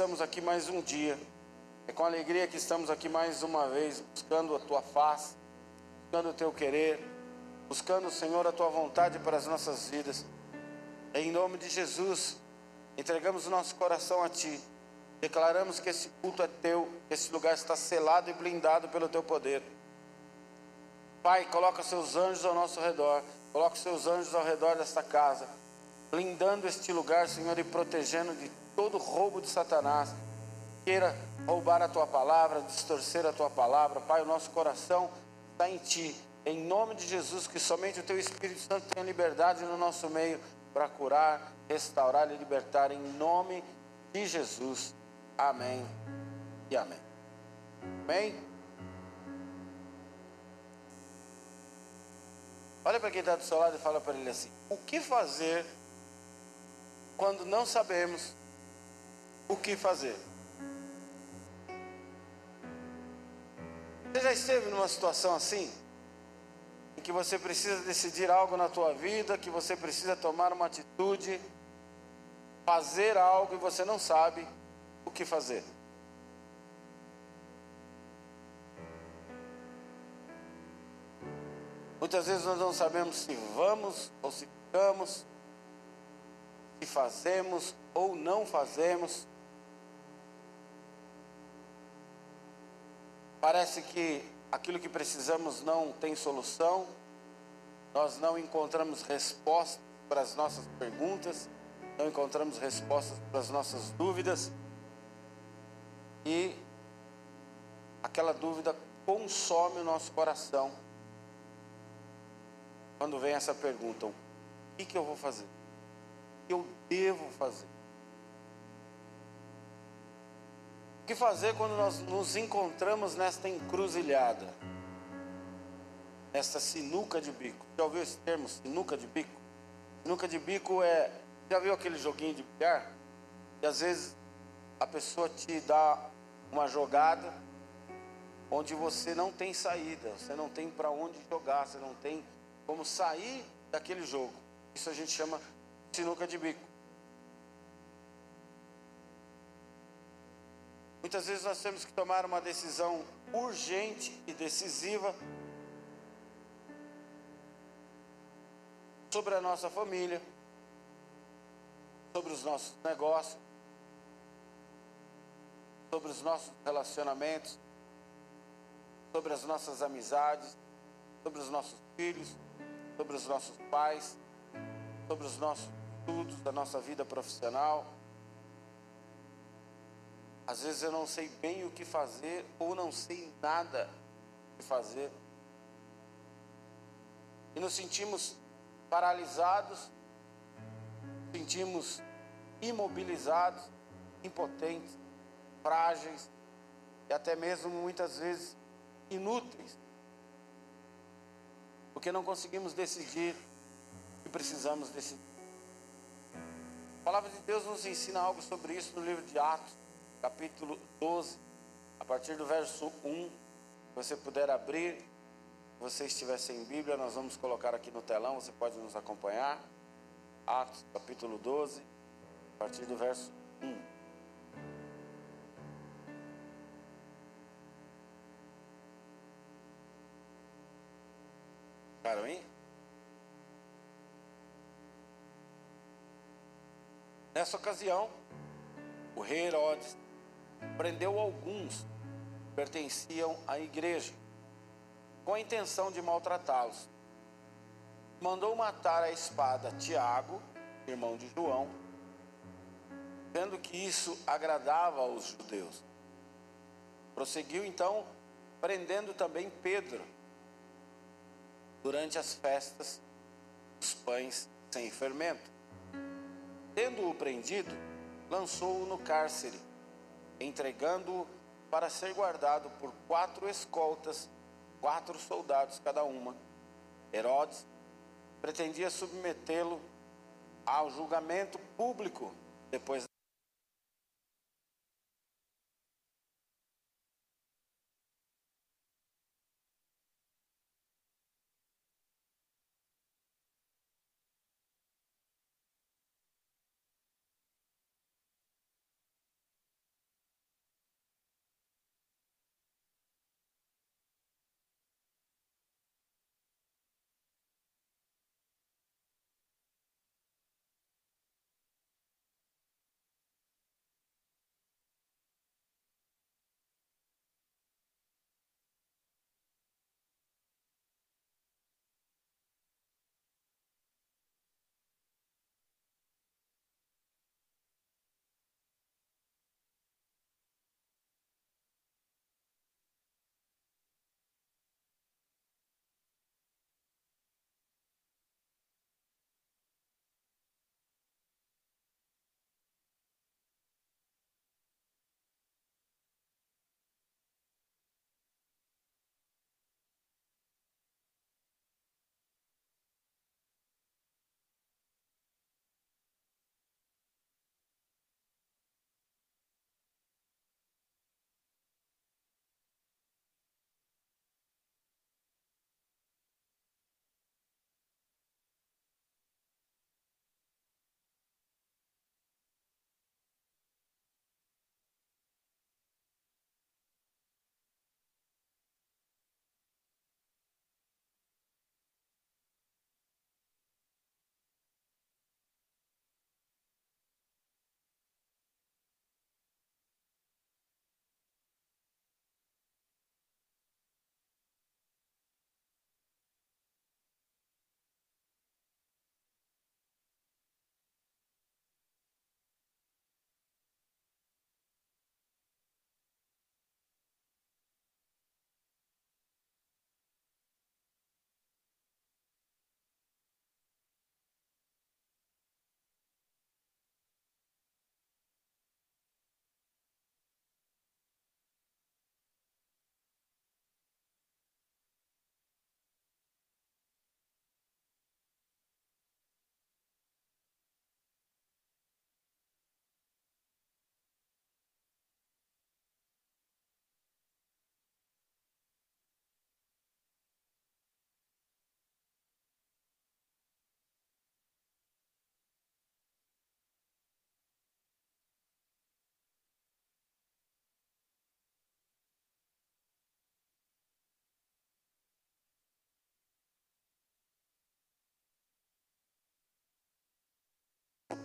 estamos aqui mais um dia. É com alegria que estamos aqui mais uma vez, buscando a tua face, buscando o teu querer, buscando, Senhor, a tua vontade para as nossas vidas. Em nome de Jesus, entregamos o nosso coração a ti. Declaramos que esse culto é teu, esse lugar está selado e blindado pelo teu poder. Pai, coloca seus anjos ao nosso redor, coloca seus anjos ao redor desta casa, blindando este lugar, Senhor, e protegendo de todo roubo de Satanás. Queira roubar a tua palavra, distorcer a tua palavra. Pai, o nosso coração está em ti. Em nome de Jesus, que somente o teu Espírito Santo tenha liberdade no nosso meio para curar, restaurar e libertar. Em nome de Jesus. Amém e amém. Amém? Olha para quem está do seu lado e fala para ele assim: O que fazer quando não sabemos o que fazer? Você já esteve numa situação assim? Em que você precisa decidir algo na tua vida, que você precisa tomar uma atitude, fazer algo e você não sabe o que fazer. Muitas vezes nós não sabemos se vamos ou se ficamos, se fazemos ou não fazemos. Parece que aquilo que precisamos não tem solução, nós não encontramos respostas para as nossas perguntas, não encontramos respostas para as nossas dúvidas, e aquela dúvida consome o nosso coração quando vem essa pergunta: o que, que eu vou fazer? Que eu devo fazer? O que fazer quando nós nos encontramos nesta encruzilhada? Nesta sinuca de bico. Já ouviu esse termo, sinuca de bico? Sinuca de bico é. Já viu aquele joguinho de bilhar? E às vezes a pessoa te dá uma jogada onde você não tem saída, você não tem para onde jogar, você não tem como sair daquele jogo. Isso a gente chama sinuca de bico. Muitas vezes nós temos que tomar uma decisão urgente e decisiva sobre a nossa família, sobre os nossos negócios, sobre os nossos relacionamentos, sobre as nossas amizades, sobre os nossos filhos, sobre os nossos pais, sobre os nossos estudos, da nossa vida profissional. Às vezes eu não sei bem o que fazer ou não sei nada o que fazer. E nos sentimos paralisados, sentimos imobilizados, impotentes, frágeis e até mesmo muitas vezes inúteis porque não conseguimos decidir o que precisamos decidir. A palavra de Deus nos ensina algo sobre isso no livro de Atos, capítulo 12, a partir do verso 1. Se você puder abrir, se você estiver sem Bíblia, nós vamos colocar aqui no telão, você pode nos acompanhar. Atos, capítulo 12, a partir do verso 1. Ficaram aí? Nessa ocasião, o rei Herodes prendeu alguns que pertenciam à igreja, com a intenção de maltratá-los. Mandou matar a espada Tiago, irmão de João, vendo que isso agradava aos judeus. Prosseguiu então, prendendo também Pedro durante as festas dos pães sem fermento. Tendo-o prendido, lançou-o no cárcere, entregando-o para ser guardado por quatro escoltas, quatro soldados cada uma. Herodes pretendia submetê-lo ao julgamento público depois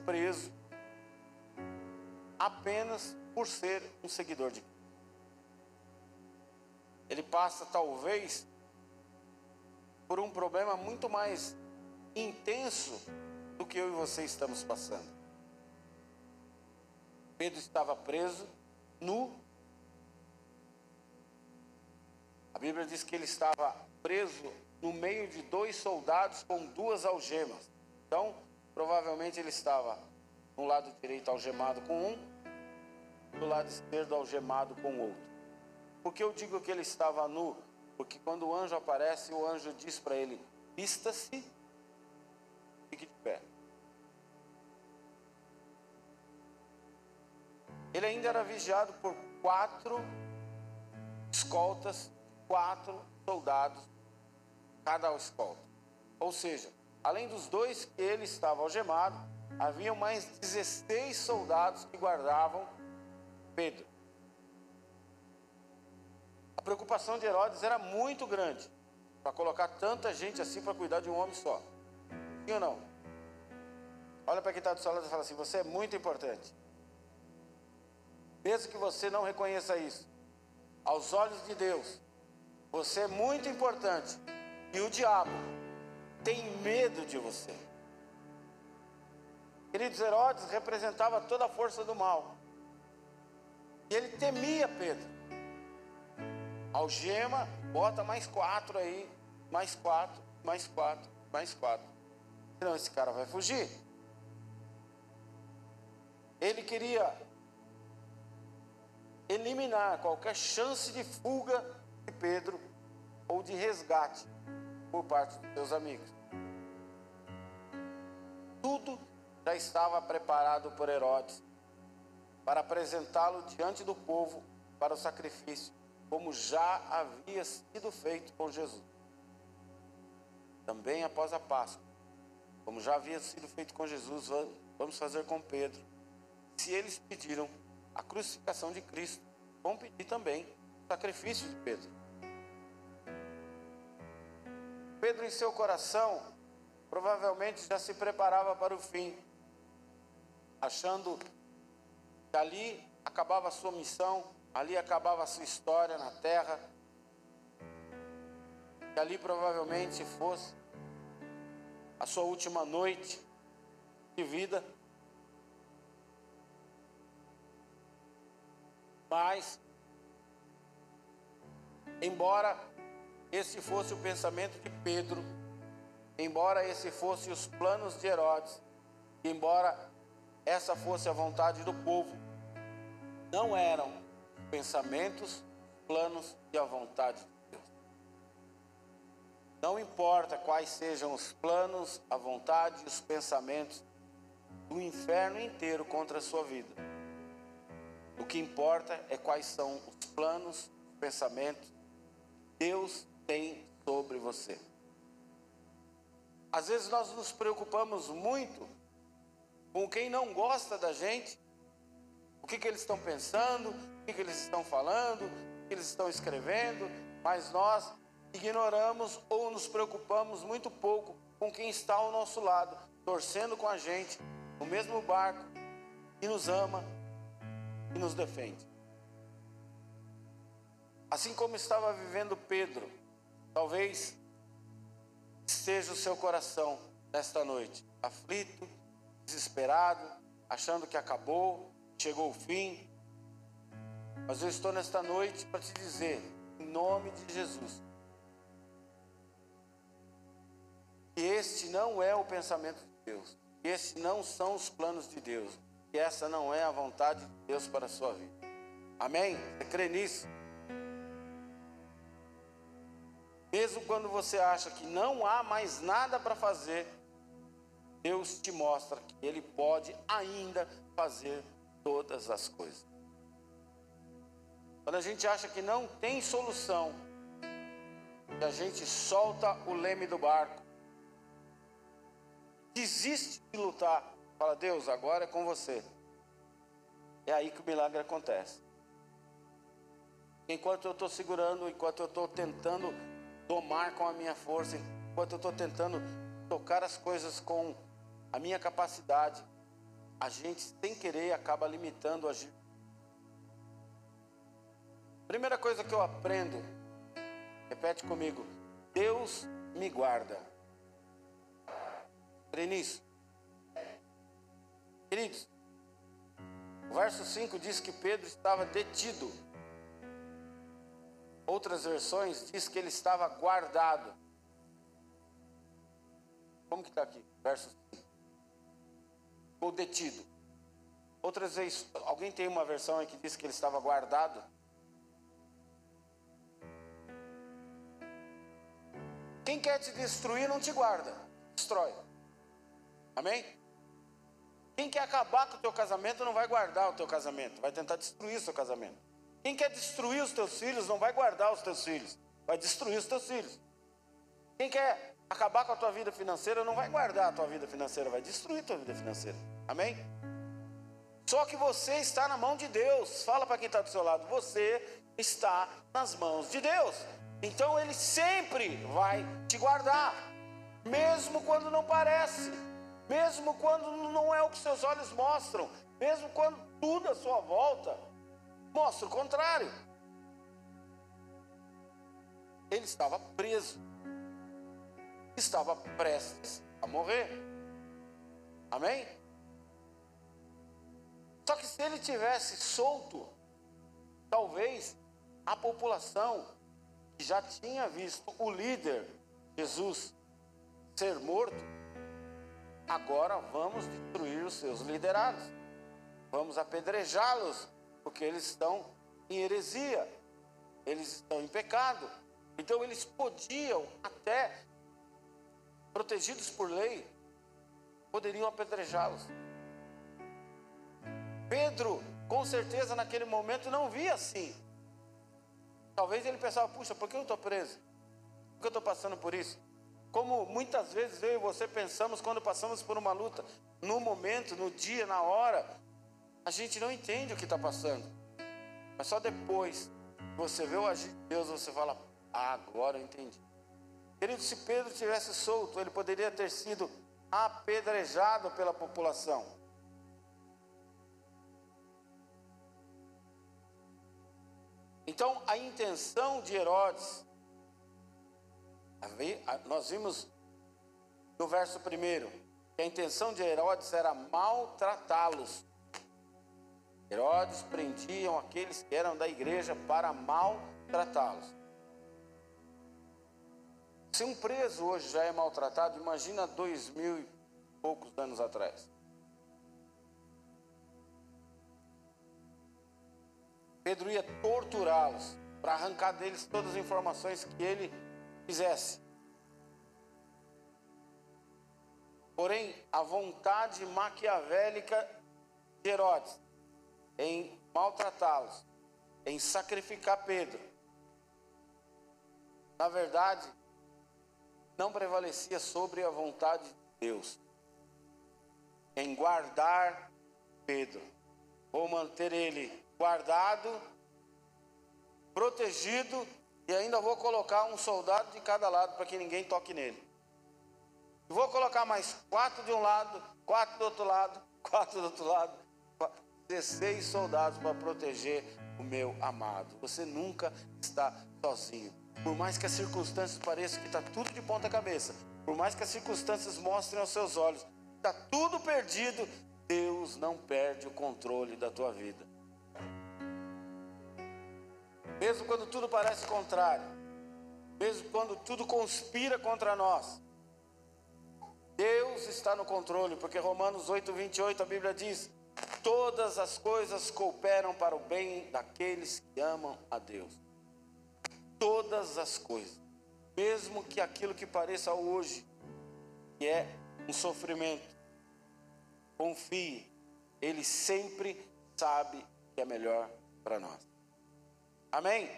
preso apenas por ser um seguidor de Cristo. Ele passa talvez por um problema muito mais intenso do que eu e você estamos passando. Pedro estava preso nu. A Bíblia diz que ele estava preso no meio de dois soldados com duas algemas. Então, provavelmente ele estava no lado direito algemado com um, do lado esquerdo algemado com outro. Por que eu digo que ele estava nu? Porque quando o anjo aparece, o anjo diz para ele: vista-se, fique de pé. Ele ainda era vigiado por quatro escoltas, quatro soldados, cada escolta. Ou seja, além dos dois que ele estava algemado, havia mais 16 soldados que guardavam Pedro. A preocupação de Herodes era muito grande para colocar tanta gente assim para cuidar de um homem só. Sim ou não? Olha para quem está do seu lado e fala assim: você é muito importante. Mesmo que você não reconheça isso, aos olhos de Deus, você é muito importante. E o diabo tem medo de você. Queridos, Herodes representava toda a força do mal. E ele temia Pedro. Algema, bota mais quatro aí, mais quatro, mais quatro, mais quatro. Senão esse cara vai fugir. Ele queria eliminar qualquer chance de fuga de Pedro ou de resgate por parte dos seus amigos. Tudo já estava preparado por Herodes para apresentá-lo diante do povo para o sacrifício, como já havia sido feito com Jesus. Também após a Páscoa, como já havia sido feito com Jesus, vamos fazer com Pedro. Se eles pediram a crucificação de Cristo, vão pedir também o sacrifício de Pedro. Pedro, em seu coração, provavelmente já se preparava para o fim, achando que ali acabava a sua missão, ali acabava a sua história na terra, que ali provavelmente fosse a sua última noite de vida. Mas, embora esse fosse o pensamento de Pedro, embora esse fosse os planos de Herodes, embora essa fosse a vontade do povo, não eram pensamentos, planos e a vontade de Deus. Não importa quais sejam os planos, a vontade e os pensamentos do inferno inteiro contra a sua vida. O que importa é quais são os planos, os pensamentos Deus tem sobre você. Às vezes nós nos preocupamos muito com quem não gosta da gente, o que, que eles estão pensando, o que, que eles estão falando, o que eles estão escrevendo, mas nós ignoramos ou nos preocupamos muito pouco com quem está ao nosso lado, torcendo com a gente, no mesmo barco, e nos ama e nos defende. Assim como estava vivendo Pedro, talvez esteja o seu coração nesta noite, aflito, desesperado, achando que acabou, chegou o fim. Mas eu estou nesta noite para te dizer, em nome de Jesus, que este não é o pensamento de Deus, que estes não são os planos de Deus, que essa não é a vontade de Deus para a sua vida. Amém? Você crê nisso? Mesmo quando você acha que não há mais nada para fazer, Deus te mostra que Ele pode ainda fazer todas as coisas. Quando a gente acha que não tem solução, a gente solta o leme do barco, desiste de lutar, fala, Deus, agora é com você. É aí que o milagre acontece. Enquanto eu estou segurando, enquanto eu estou tentando domar com a minha força, enquanto eu estou tentando tocar as coisas com a minha capacidade. a gente, sem querer, acaba limitando o agir. Primeira coisa que eu aprendo, repete comigo: Deus me guarda. Nisso. Queridos, o verso 5 diz que Pedro estava detido. Outras versões diz que ele estava guardado. Como que está aqui? Verso 5. Ou detido. Outras vezes, alguém tem uma versão aí que diz que ele estava guardado? Quem quer te destruir não te guarda, destrói. Amém? Quem quer acabar com o teu casamento não vai guardar o teu casamento, vai tentar destruir o seu casamento. Quem quer destruir os teus filhos não vai guardar os teus filhos, vai destruir os teus filhos. Quem quer acabar com a tua vida financeira não vai guardar a tua vida financeira, vai destruir a tua vida financeira. Amém? Só que você está na mão de Deus. Fala para quem está do seu lado, você está nas mãos de Deus. Então Ele sempre vai te guardar, mesmo quando não parece, mesmo quando não é o que seus olhos mostram, mesmo quando tudo à sua volta mostra o contrário. Ele estava preso, estava prestes a morrer. Amém? Só que se ele tivesse solto, talvez a população que já tinha visto o líder, Jesus, ser morto, agora vamos destruir os seus liderados, vamos apedrejá-los, porque eles estão em heresia, eles estão em pecado. Então eles podiam até, protegidos por lei, poderiam apedrejá-los. Pedro, com certeza, naquele momento não via assim. Talvez ele pensava, puxa, por que eu estou preso? Por que eu estou passando por isso? Como muitas vezes eu e você pensamos quando passamos por uma luta, no momento, no dia, na hora, a gente não entende o que está passando. Mas só depois que você vê o agir de Deus, você fala, ah, agora eu entendi. Querido, se Pedro tivesse solto, ele poderia ter sido apedrejado pela população. Então, a intenção de Herodes, nós vimos no verso primeiro, que a intenção de Herodes era maltratá-los. Herodes prendiam aqueles que eram da igreja para maltratá-los. Se um preso hoje já é maltratado, imagina dois mil e poucos anos atrás. Pedro ia torturá-los para arrancar deles todas as informações que ele quisesse. Porém, a vontade maquiavélica de Herodes em maltratá-los, em sacrificar Pedro, na verdade, não prevalecia sobre a vontade de Deus, em guardar Pedro, ou manter ele guardado, protegido, e ainda vou colocar um soldado de cada lado para que ninguém toque nele. Vou colocar mais quatro de um lado, quatro do outro lado, quatro do outro lado, 16 soldados para proteger o meu amado. Você nunca está sozinho. Por mais que as circunstâncias pareçam que está tudo de ponta cabeça, por mais que as circunstâncias mostrem aos seus olhos, está tudo perdido, Deus não perde o controle da tua vida mesmo quando tudo parece contrário, mesmo quando tudo conspira contra nós. Deus está no controle, porque Romanos 8, 28 a Bíblia diz: Todas as coisas cooperam para o bem daqueles que amam a Deus. Todas as coisas, mesmo que aquilo que pareça hoje, que é um sofrimento, confie, Ele sempre sabe que é melhor para nós. Amém?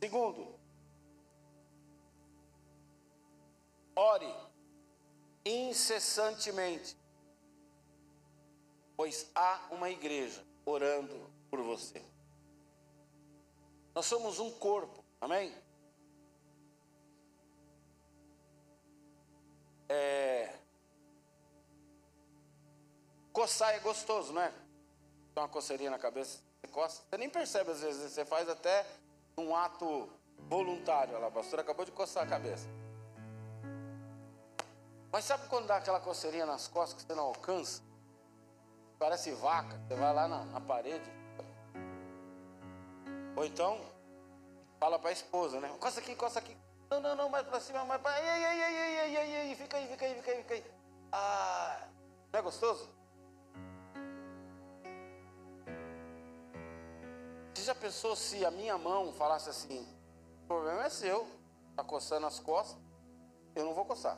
Segundo, ore incessantemente, pois há uma igreja orando por você. Nós somos um corpo, amém? É... Coçar é gostoso, não é? Tem uma coceirinha na cabeça, você coça. Você nem percebe às vezes, você faz até um ato voluntário. Olha lá, a pastora acabou de coçar a cabeça. Mas sabe quando dá aquela coceirinha nas costas que você não alcança? Parece vaca, você vai lá na, na parede. Ou então, fala para a esposa, né? Coça aqui, coça aqui. Não, não, não, mais para cima, mais para. Ai, ai, ai, ai, ai, fica aí, fica aí, fica aí, fica aí. Ah, não é gostoso? Você já pensou se a minha mão falasse assim: o problema é seu, está coçando as costas, eu não vou coçar.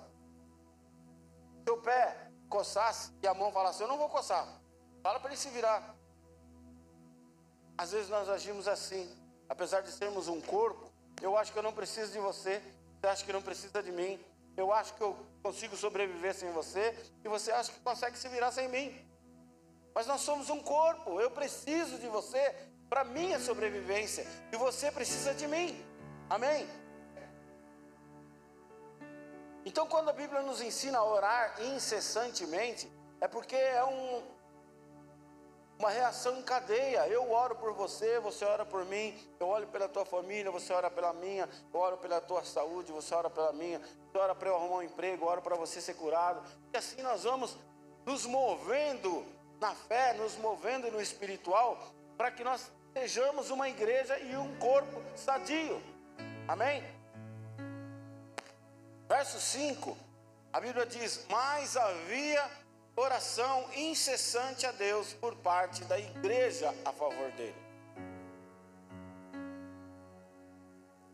Seu pé coçasse e a mão falasse: eu não vou coçar, fala para ele se virar. Às vezes nós agimos assim, apesar de sermos um corpo, eu acho que eu não preciso de você, você acha que não precisa de mim, eu acho que eu consigo sobreviver sem você, e você acha que consegue se virar sem mim. Mas nós somos um corpo, eu preciso de você para minha sobrevivência, e você precisa de mim. Amém? Então, quando a Bíblia nos ensina a orar incessantemente, é porque é um, uma reação em cadeia. Eu oro por você, você ora por mim, eu oro pela tua família, você ora pela minha, eu oro pela tua saúde, você ora pela minha, você ora para eu arrumar um emprego, eu oro para você ser curado. E assim nós vamos nos movendo na fé, nos movendo no espiritual, para que nós sejamos uma igreja e um corpo sadio. Amém? Verso 5, a Bíblia diz: Mas havia oração incessante a Deus por parte da igreja a favor dele.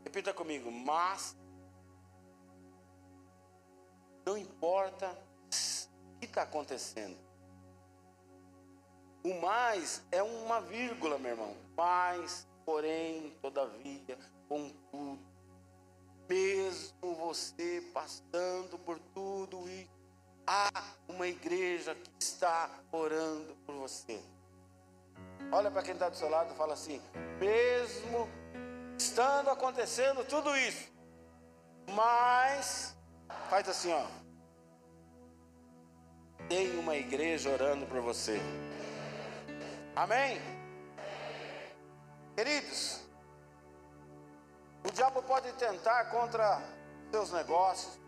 Repita comigo, mas não importa o que está acontecendo. O mais é uma vírgula, meu irmão. Mas, porém, todavia, contudo, mesmo você passando por tudo isso, há uma igreja que está orando por você. Olha para quem está do seu lado e fala assim: mesmo estando acontecendo tudo isso, mas faz assim, ó. Tem uma igreja orando por você. Amém? Queridos, o diabo pode tentar contra seus negócios,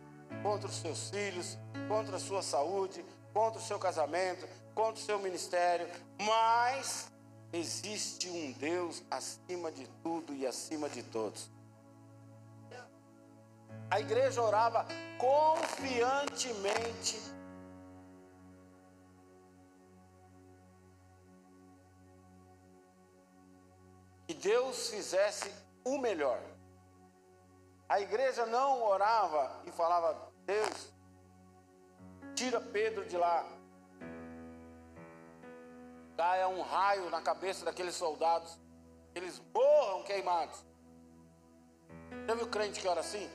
contra os seus filhos, contra a sua saúde, contra o seu casamento, contra o seu ministério, mas existe um Deus acima de tudo e acima de todos. A igreja orava confiantemente. Que Deus fizesse o melhor. A igreja não orava e falava: Deus, tira Pedro de lá. Caia um raio na cabeça daqueles soldados, eles morram queimados. Já viu crente que ora assim?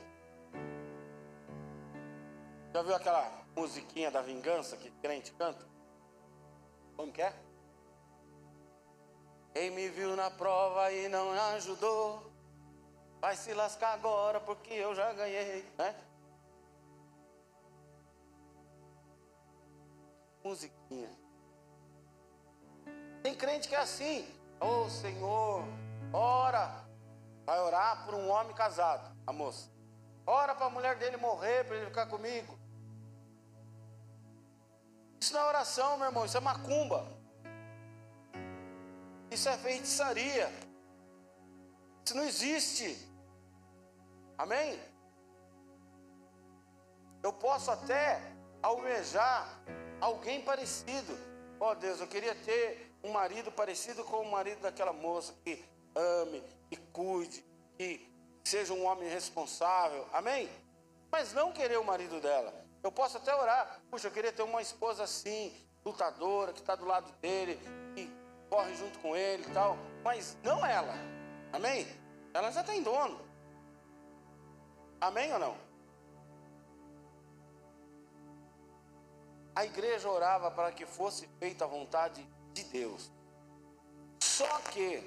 Já viu aquela musiquinha da vingança que crente canta? Como que é? Quem me viu na prova e não ajudou, vai se lascar agora porque eu já ganhei, né? musiquinha. Tem crente que é assim, ô oh, Senhor, ora, vai orar por um homem casado, a moça. Ora para a mulher dele morrer, para ele ficar comigo. Isso não é oração, meu irmão, isso é macumba. Isso é feitiçaria. Isso não existe. Amém? Eu posso até almejar alguém parecido. Ó oh, Deus, eu queria ter um marido parecido com o marido daquela moça que ame, que cuide, que seja um homem responsável. Amém? Mas não querer o marido dela. Eu posso até orar. Puxa, eu queria ter uma esposa assim, lutadora, que está do lado dele, que corre junto com ele e tal. Mas não ela. Amém? Ela já tem dono. Amém ou não? A igreja orava para que fosse feita a vontade de Deus. Só que,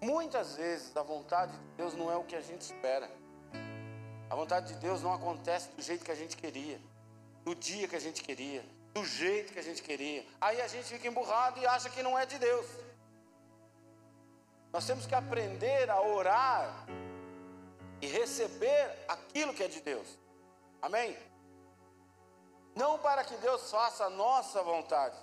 muitas vezes, a vontade de Deus não é o que a gente espera. A vontade de Deus não acontece do jeito que a gente queria, no dia que a gente queria, do jeito que a gente queria. Aí a gente fica emburrado e acha que não é de Deus. Nós temos que aprender a orar e receber aquilo que é de Deus. Amém? Não para que Deus faça a nossa vontade.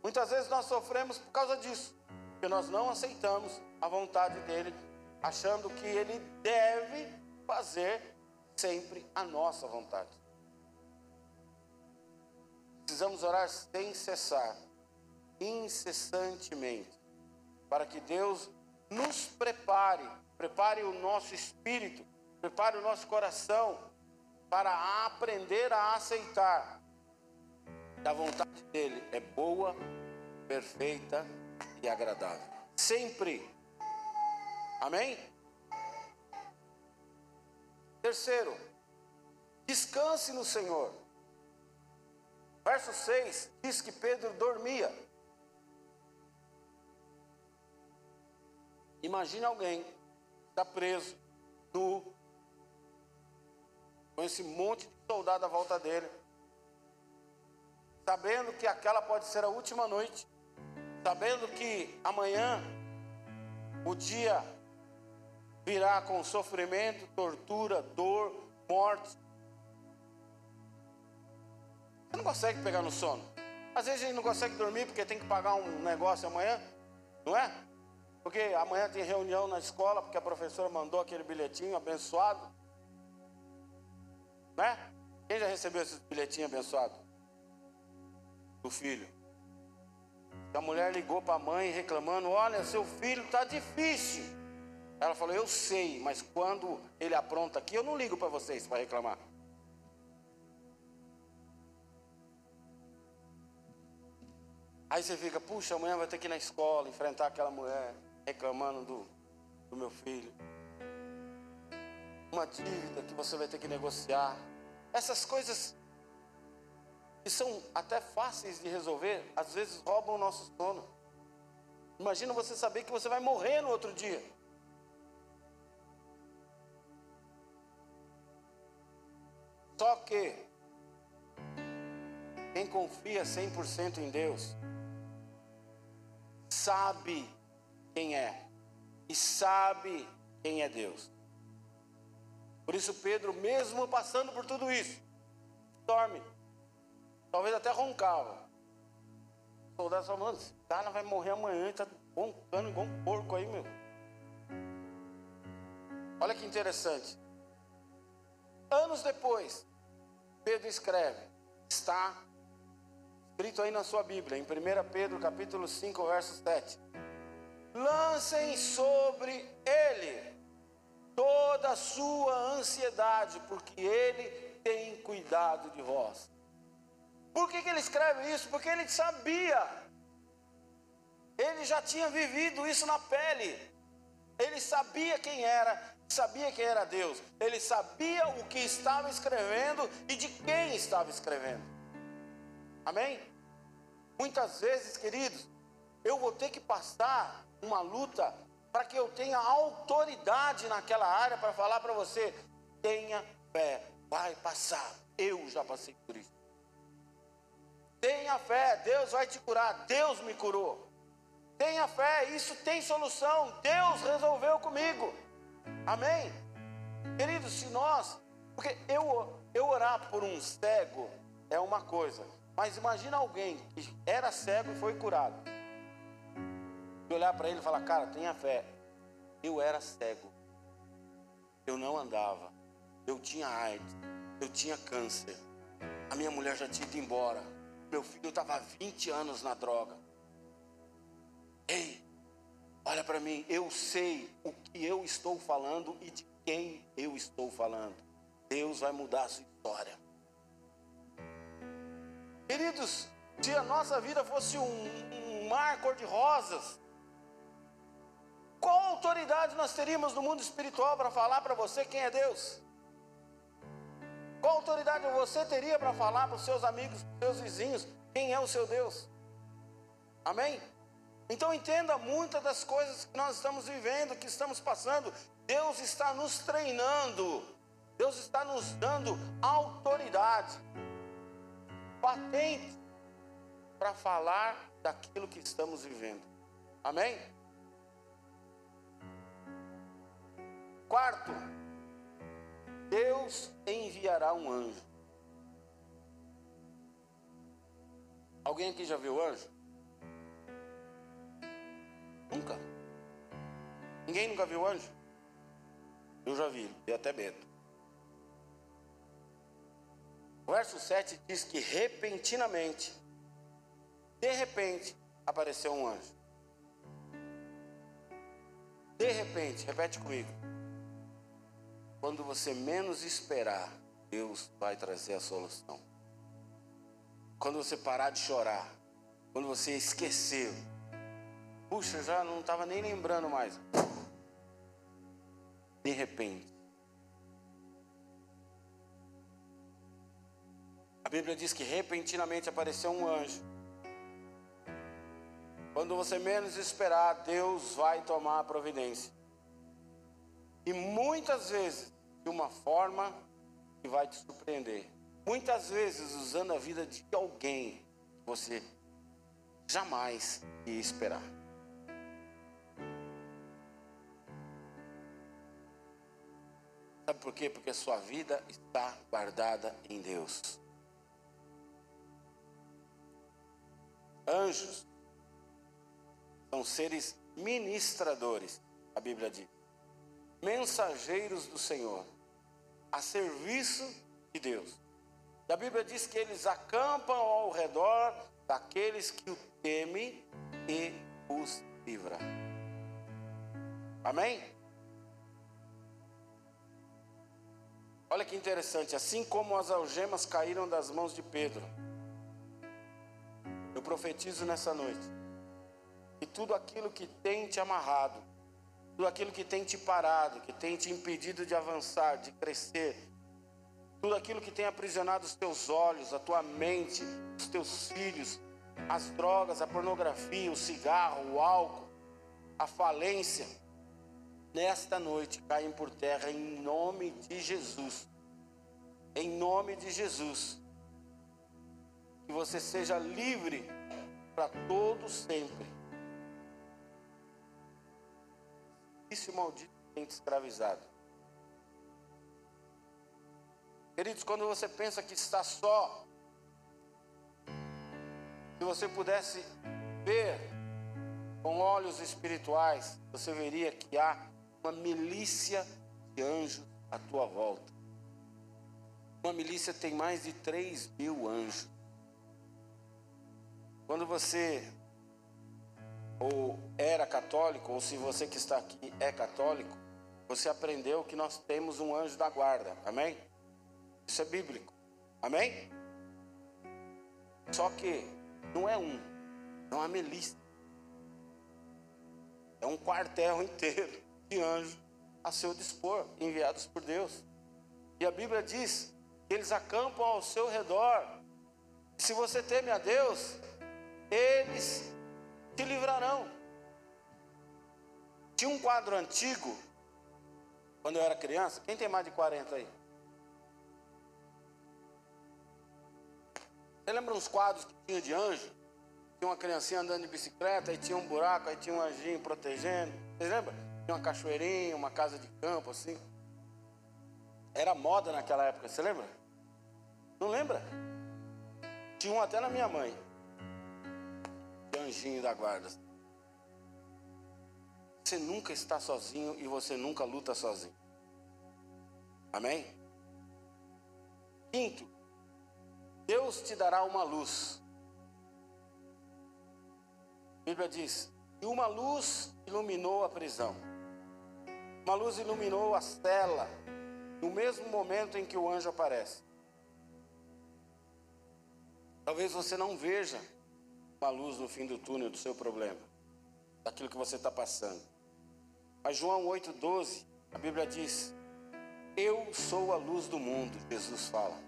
Muitas vezes nós sofremos por causa disso, porque nós não aceitamos a vontade dele, achando que ele deve fazer sempre a nossa vontade. Precisamos orar sem cessar, incessantemente, para que Deus nos prepare, prepare o nosso espírito, prepare o nosso coração para aprender a aceitar que a vontade dele é boa, perfeita e agradável. Sempre. Amém? Terceiro, descanse no Senhor. Verso 6 diz que Pedro dormia. Imagine alguém está preso, nu, com esse monte de soldado à volta dele, sabendo que aquela pode ser a última noite, sabendo que amanhã o dia virá com sofrimento, tortura, dor, morte. Você não consegue pegar no sono. Às vezes a gente não consegue dormir porque tem que pagar um negócio amanhã, não é? Porque amanhã tem reunião na escola, porque a professora mandou aquele bilhetinho abençoado. Né? Quem já recebeu esse bilhetinho abençoado? Do filho. A mulher ligou para a mãe reclamando: Olha, seu filho está difícil. Ela falou: Eu sei, mas quando ele apronta aqui, eu não ligo para vocês para reclamar. Aí você fica: Puxa, amanhã vai ter que ir na escola enfrentar aquela mulher reclamando do, do meu filho. Uma dívida que você vai ter que negociar. Essas coisas que são até fáceis de resolver, às vezes roubam o nosso sono. Imagina você saber que você vai morrer no outro dia. Só que quem confia 100% em Deus sabe quem é e sabe quem é Deus. Por isso Pedro, mesmo passando por tudo isso, dorme. Talvez até roncava. O soldado falou, mano, esse cara vai morrer amanhã, está roncando igual um porco aí, meu. Olha que interessante. Anos depois, Pedro escreve, está escrito aí na sua Bíblia, em 1 Pedro capítulo 5, verso 7. Lancem sobre ele toda a sua ansiedade, porque ele tem cuidado de vós. Por que, que ele escreve isso? Porque ele sabia, ele já tinha vivido isso na pele, ele sabia quem era, sabia quem era Deus, ele sabia o que estava escrevendo e de quem estava escrevendo. Amém? Muitas vezes, queridos, eu vou ter que passar uma luta para que eu tenha autoridade naquela área para falar para você: tenha fé, vai passar. Eu já passei por isso. Tenha fé, Deus vai te curar. Deus me curou. Tenha fé, isso tem solução. Deus resolveu comigo. Amém? Queridos, se nós, porque eu, eu orar por um cego é uma coisa, mas imagina alguém que era cego e foi curado. E olhar para ele e falar, cara, tenha fé. Eu era cego. Eu não andava. Eu tinha AIDS. Eu tinha câncer. A minha mulher já tinha ido embora. Meu filho estava 20 anos na droga. Ei, olha para mim, eu sei o que eu estou falando e de quem eu estou falando. Deus vai mudar a sua história. Queridos, se a nossa vida fosse um, um mar cor-de-rosas, qual autoridade nós teríamos no mundo espiritual para falar para você quem é Deus? Qual autoridade você teria para falar para os seus amigos, para os seus vizinhos, quem é o seu Deus? Amém? Então entenda muitas das coisas que nós estamos vivendo, que estamos passando. Deus está nos treinando, Deus está nos dando autoridade. patente para falar daquilo que estamos vivendo. Amém? Quarto, Deus enviará um anjo. Alguém aqui já viu anjo? Nunca. Ninguém nunca viu anjo? Eu já vi, e até medo. O verso 7 diz que repentinamente, de repente, apareceu um anjo. De repente, repete comigo. Quando você menos esperar, Deus vai trazer a solução. Quando você parar de chorar, quando você esqueceu, puxa, já não estava nem lembrando mais. De repente, a Bíblia diz que repentinamente apareceu um anjo. Quando você menos esperar, Deus vai tomar a providência. E muitas vezes de uma forma que vai te surpreender. Muitas vezes usando a vida de alguém que você jamais ia esperar. Sabe por quê? Porque a sua vida está guardada em Deus. Anjos são seres ministradores, a Bíblia diz. Mensageiros do Senhor, a serviço de Deus. E a Bíblia diz que eles acampam ao redor daqueles que o temem e os livra. Amém? Olha que interessante, assim como as algemas caíram das mãos de Pedro, eu profetizo nessa noite que tudo aquilo que tem te amarrado, tudo aquilo que tem te parado, que tem te impedido de avançar, de crescer, tudo aquilo que tem aprisionado os teus olhos, a tua mente, os teus filhos, as drogas, a pornografia, o cigarro, o álcool, a falência, nesta noite caem por terra em nome de Jesus. Em nome de Jesus. Que você seja livre para todo sempre. Isso maldito tem te escravizado. Queridos, quando você pensa que está só, se você pudesse ver com olhos espirituais, você veria que há uma milícia de anjos à tua volta. Uma milícia tem mais de 3 mil anjos. Quando você ou era católico, ou se você que está aqui é católico, você aprendeu que nós temos um anjo da guarda, amém? Isso é bíblico. Amém? Só que não é um, é uma milícia. É um quartel inteiro de anjos a seu dispor, enviados por Deus. E a Bíblia diz que eles acampam ao seu redor. Se você teme a Deus, eles te livrarão. Tinha um quadro antigo, quando eu era criança. Quem tem mais de 40 aí? Você lembra uns quadros que tinha de anjo? Tinha uma criancinha andando de bicicleta, aí tinha um buraco, aí tinha um anjinho protegendo. Você lembra? Tinha uma cachoeirinha, uma casa de campo, assim. Era moda naquela época, você lembra? Não lembra? Tinha um até na minha mãe. Anjinho da guarda. Você nunca está sozinho e você nunca luta sozinho. Amém? Quinto, Deus te dará uma luz. A Bíblia diz: E uma luz iluminou a prisão. Uma luz iluminou a cela, no mesmo momento em que o anjo aparece. Talvez você não veja uma luz no fim do túnel do seu problema, daquilo que você está passando. Mas João 8,12, a Bíblia diz: Eu sou a luz do mundo, Jesus fala.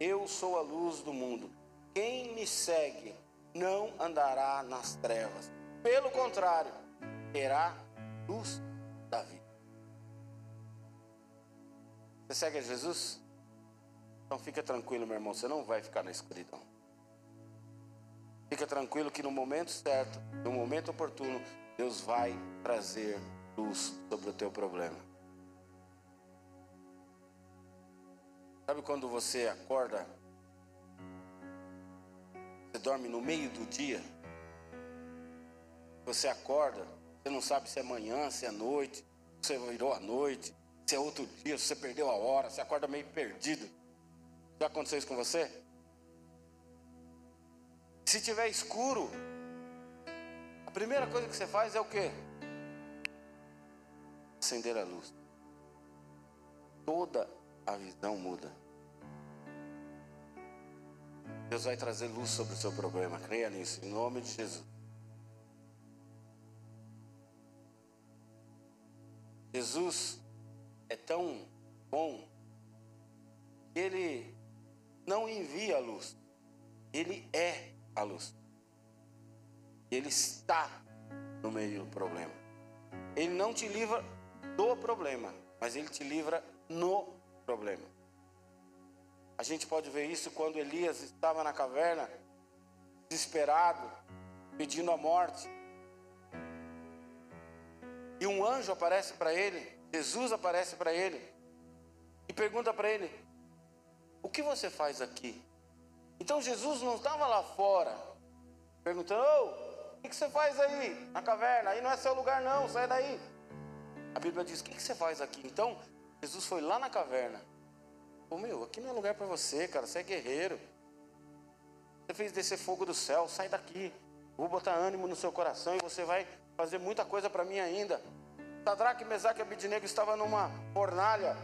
Eu sou a luz do mundo. Quem me segue não andará nas trevas. Pelo contrário, terá luz da vida. Você segue a Jesus? Então fica tranquilo, meu irmão, você não vai ficar na escuridão. Fica tranquilo que no momento certo, no momento oportuno, Deus vai trazer luz sobre o teu problema. Sabe quando você acorda? Você dorme no meio do dia? Você acorda, você não sabe se é manhã, se é noite, se virou a noite, se é outro dia, se você perdeu a hora, você acorda meio perdido. Já aconteceu isso com você? Se tiver escuro, a primeira coisa que você faz é o quê? Acender a luz. Toda a visão muda. Deus vai trazer luz sobre o seu problema. Creia nisso, em nome de Jesus. Jesus é tão bom que ele não envia a luz, ele é a luz. Ele está no meio do problema. Ele não te livra do problema, mas ele te livra no problema. A gente pode ver isso quando Elias estava na caverna, desesperado, pedindo a morte. E um anjo aparece para ele, Jesus aparece para ele e pergunta para ele: O que você faz aqui? Então Jesus não estava lá fora perguntando: oh, o que você faz aí na caverna? Aí não é seu lugar, não, sai daí. A Bíblia diz: O que você faz aqui? Então Jesus foi lá na caverna. Ô oh, meu, aqui não é lugar para você, cara, você é guerreiro. Você fez descer fogo do céu, sai daqui. Vou botar ânimo no seu coração e você vai fazer muita coisa para mim ainda. Sadraque, Mesaque e Abidnego estavam numa fornalha.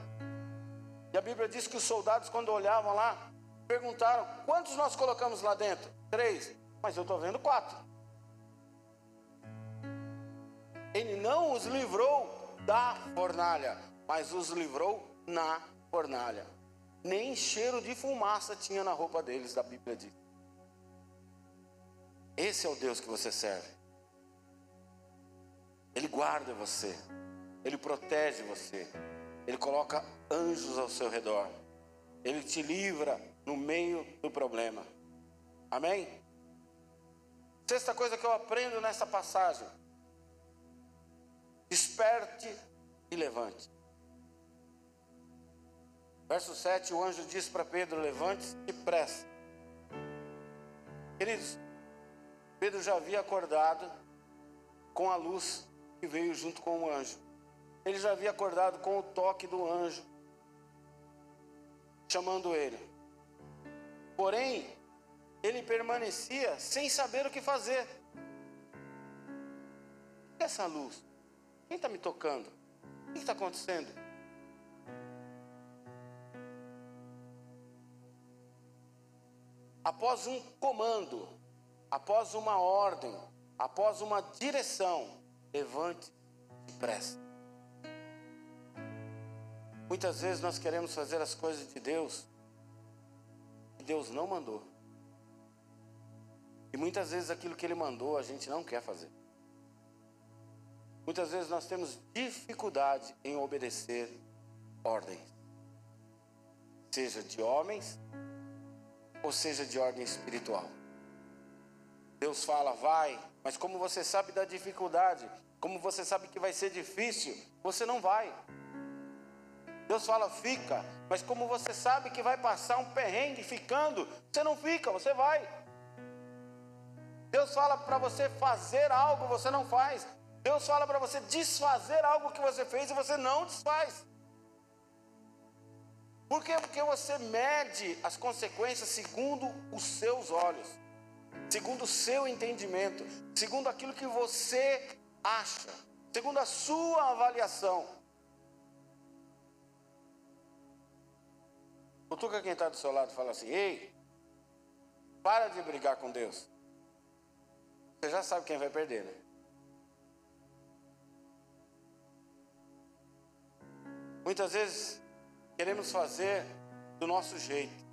E a Bíblia diz que os soldados, quando olhavam lá, perguntaram: quantos nós colocamos lá dentro? Três. Mas eu estou vendo quatro. Ele não os livrou da fornalha, mas os livrou na fornalha. Nem cheiro de fumaça tinha na roupa deles, da Bíblia diz. Esse é o Deus que você serve. Ele guarda você, Ele protege você, Ele coloca anjos ao seu redor, Ele te livra no meio do problema. Amém? Sexta coisa que eu aprendo nessa passagem: desperte e levante. Verso 7, o anjo diz para Pedro: levante-se depressa. Queridos, Pedro já havia acordado com a luz que veio junto com o anjo. Ele já havia acordado com o toque do anjo, chamando ele. Porém, ele permanecia sem saber o que fazer. O que é essa luz? Quem está me tocando? O que está acontecendo? Após um comando, após uma ordem, após uma direção, levante depressa. Muitas vezes nós queremos fazer as coisas de Deus Deus não mandou. E muitas vezes aquilo que Ele mandou a gente não quer fazer. Muitas vezes nós temos dificuldade em obedecer ordens, seja de homens ou seja de ordem espiritual. Deus fala, vai, mas como você sabe da dificuldade, como você sabe que vai ser difícil, você não vai. Deus fala, fica, mas como você sabe que vai passar um perrengue ficando, você não fica, você vai. Deus fala para você fazer algo, você não faz. Deus fala para você desfazer algo que você fez e você não desfaz. Por quê? Porque você mede as consequências segundo os seus olhos, segundo o seu entendimento, segundo aquilo que você acha, segundo a sua avaliação. Cutuca quem está do seu lado e fala assim: Ei, para de brigar com Deus. Você já sabe quem vai perder, né? Muitas vezes queremos fazer do nosso jeito.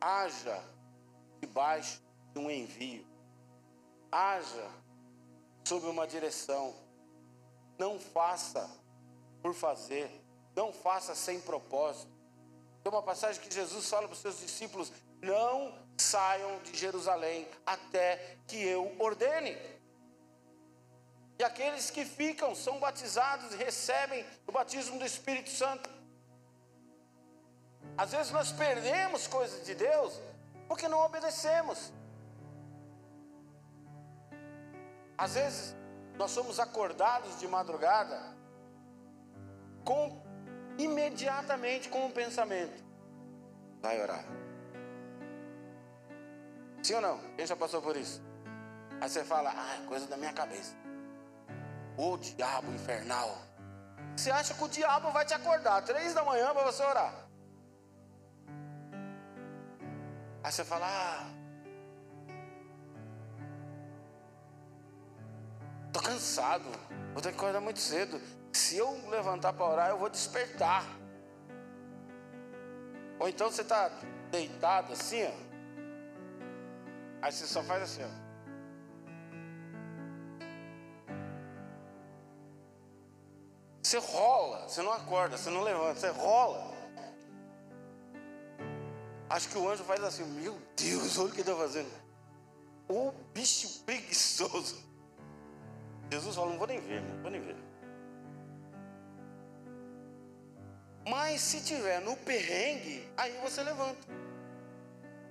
Haja debaixo de um envio haja sob uma direção. Não faça por fazer, não faça sem propósito. Tem uma passagem que Jesus fala para os seus discípulos: não saiam de Jerusalém até que eu ordene. E aqueles que ficam são batizados e recebem o batismo do Espírito Santo. Às vezes nós perdemos coisas de Deus porque não obedecemos. Às vezes nós somos acordados de madrugada com imediatamente com o pensamento: vai orar. Sim ou não? Quem já passou por isso? Aí você fala: ah, é coisa da minha cabeça. O diabo infernal. Você acha que o diabo vai te acordar três da manhã para você orar? Aí você fala: ah, tô cansado, vou ter que acordar muito cedo. Se eu levantar para orar, eu vou despertar. Ou então você está deitado assim, ó. Aí você só faz assim, ó. Você rola, você não acorda, você não levanta, você rola. Acho que o anjo faz assim, meu Deus, olha o que está fazendo. O bicho preguiçoso. Jesus fala, não vou nem ver, não vou nem ver. Mas se tiver no perrengue, aí você levanta.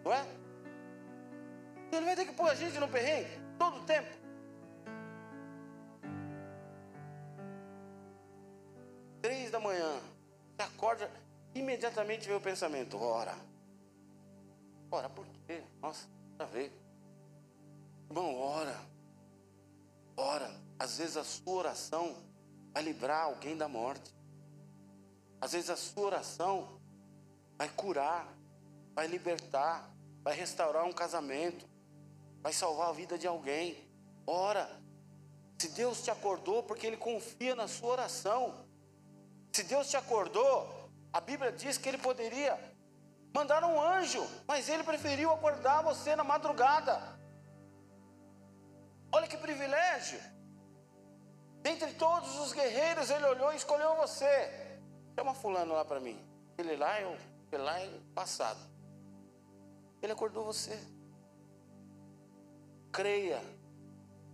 Não é? Ele vai ter que pôr a gente no perrengue todo tempo. Três da manhã, você acorda, imediatamente vem o pensamento: ora. Ora por quê? Nossa, nada ver. Irmão, ora. Ora. Às vezes a sua oração vai livrar alguém da morte. Às vezes a sua oração vai curar, vai libertar, vai restaurar um casamento, vai salvar a vida de alguém. Ora, se Deus te acordou, porque Ele confia na sua oração. Se Deus te acordou, a Bíblia diz que Ele poderia mandar um anjo, mas Ele preferiu acordar você na madrugada. Olha que privilégio! Dentre todos os guerreiros, Ele olhou e escolheu você. Chama fulano lá para mim. Ele lá, eu, ele lá é passado. Ele acordou você. Creia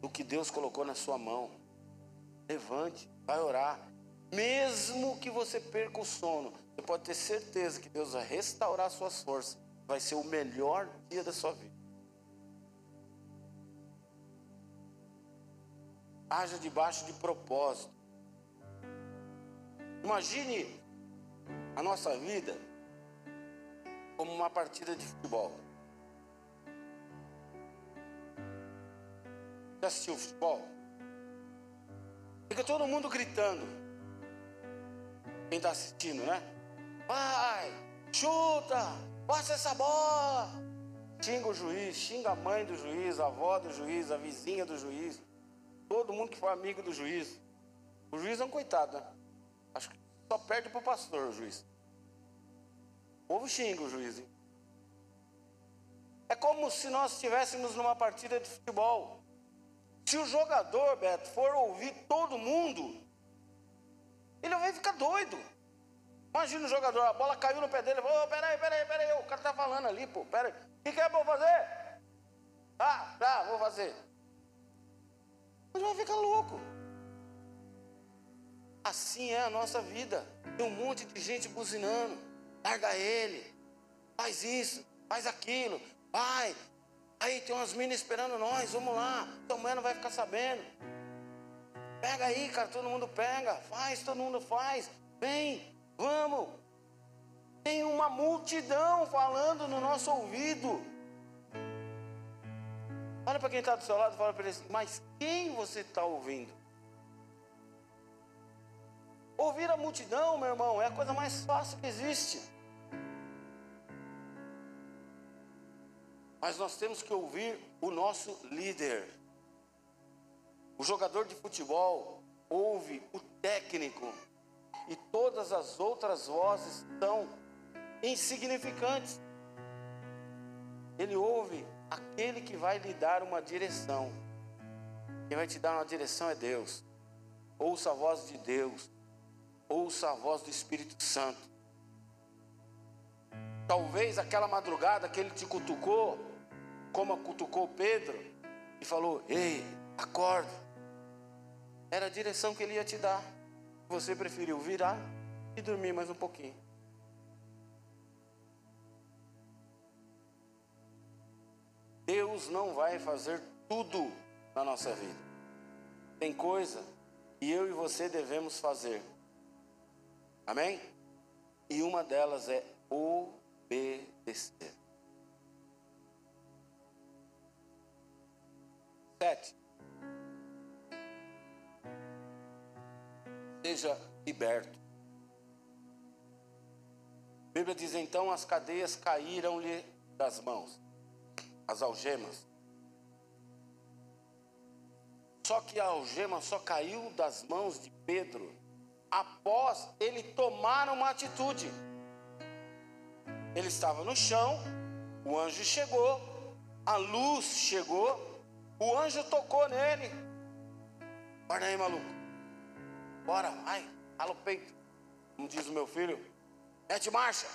no que Deus colocou na sua mão. Levante, vai orar. Mesmo que você perca o sono, você pode ter certeza que Deus vai restaurar suas forças. Vai ser o melhor dia da sua vida. Haja debaixo de propósito. Imagine a nossa vida como uma partida de futebol. Já assistiu futebol? Fica todo mundo gritando. Quem está assistindo, né? Vai, chuta, passa essa bola. Xinga o juiz, xinga a mãe do juiz, a avó do juiz, a vizinha do juiz. Todo mundo que foi amigo do juiz. O juiz é um coitado, né? Acho que só perde para o pastor o juiz. O povo xinga o juiz. Hein? É como se nós estivéssemos numa partida de futebol. Se o jogador, Beto, for ouvir todo mundo, ele vai ficar doido. Imagina o jogador, a bola caiu no pé dele, ô, oh, peraí, peraí, peraí, o cara tá falando ali, pô, peraí. O que, que é pra eu fazer? Ah, tá, vou fazer. Ele vai ficar louco. Assim é a nossa vida. Tem um monte de gente buzinando. Larga ele. Faz isso, faz aquilo. Vai. Aí tem umas minas esperando nós. Vamos lá. Tua mãe não vai ficar sabendo. Pega aí, cara. Todo mundo pega. Faz, todo mundo faz. Vem, vamos. Tem uma multidão falando no nosso ouvido. Olha para quem está do seu lado e fala para ele assim: Mas quem você está ouvindo? Ouvir a multidão, meu irmão, é a coisa mais fácil que existe. Mas nós temos que ouvir o nosso líder. O jogador de futebol ouve o técnico. E todas as outras vozes são insignificantes. Ele ouve aquele que vai lhe dar uma direção. Quem vai te dar uma direção é Deus. Ouça a voz de Deus. Ouça a voz do Espírito Santo. Talvez aquela madrugada que ele te cutucou, como cutucou Pedro, e falou: Ei, acorda. Era a direção que ele ia te dar. Você preferiu virar e dormir mais um pouquinho. Deus não vai fazer tudo na nossa vida. Tem coisa que eu e você devemos fazer. Amém? E uma delas é obedecer. Sete. Seja liberto. A Bíblia diz então: as cadeias caíram-lhe das mãos, as algemas. Só que a algema só caiu das mãos de Pedro após ele tomar uma atitude. Ele estava no chão, o anjo chegou, a luz chegou, o anjo tocou nele. Guarda aí, maluco. Bora, vai, rala o peito. Como diz o meu filho, mete marcha.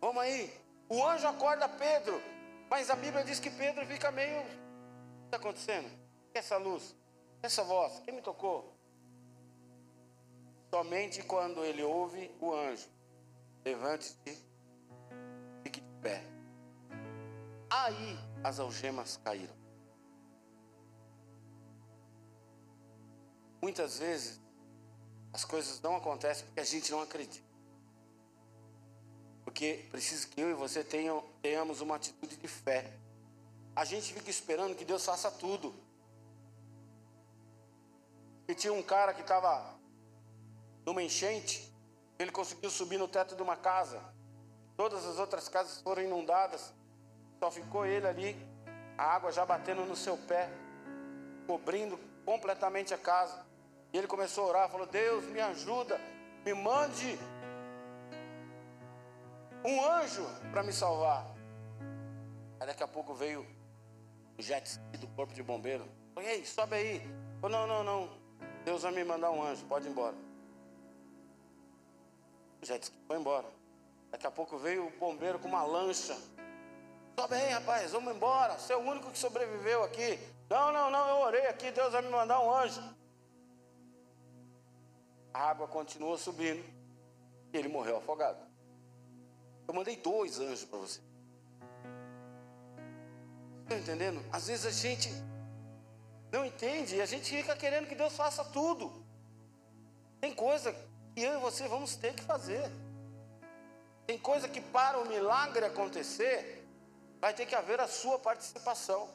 Vamos aí. O anjo acorda Pedro, mas a Bíblia diz que Pedro fica meio. O que está acontecendo? Essa luz, essa voz, quem me tocou? Somente quando ele ouve o anjo, levante-se, fique de pé. Aí as algemas caíram. Muitas vezes as coisas não acontecem porque a gente não acredita. Porque precisa que eu e você tenham, tenhamos uma atitude de fé. A gente fica esperando que Deus faça tudo. E tinha um cara que estava numa enchente, ele conseguiu subir no teto de uma casa. Todas as outras casas foram inundadas. Só ficou ele ali, a água já batendo no seu pé, cobrindo completamente a casa. E ele começou a orar, falou: Deus, me ajuda, me mande um anjo para me salvar. Aí daqui a pouco veio o jet do corpo de bombeiro. Falei, ei, sobe aí. Falei, não, não, não. Deus vai me mandar um anjo, pode ir embora. Jet ski foi embora. Daqui a pouco veio o bombeiro com uma lancha. Sobe aí, rapaz, vamos embora. Você é o único que sobreviveu aqui. Não, não, não, eu orei aqui, Deus vai me mandar um anjo. A água continuou subindo e ele morreu afogado. Eu mandei dois anjos para você. Está entendendo? Às vezes a gente não entende e a gente fica querendo que Deus faça tudo. Tem coisa e eu e você vamos ter que fazer. Tem coisa que para o milagre acontecer, vai ter que haver a sua participação.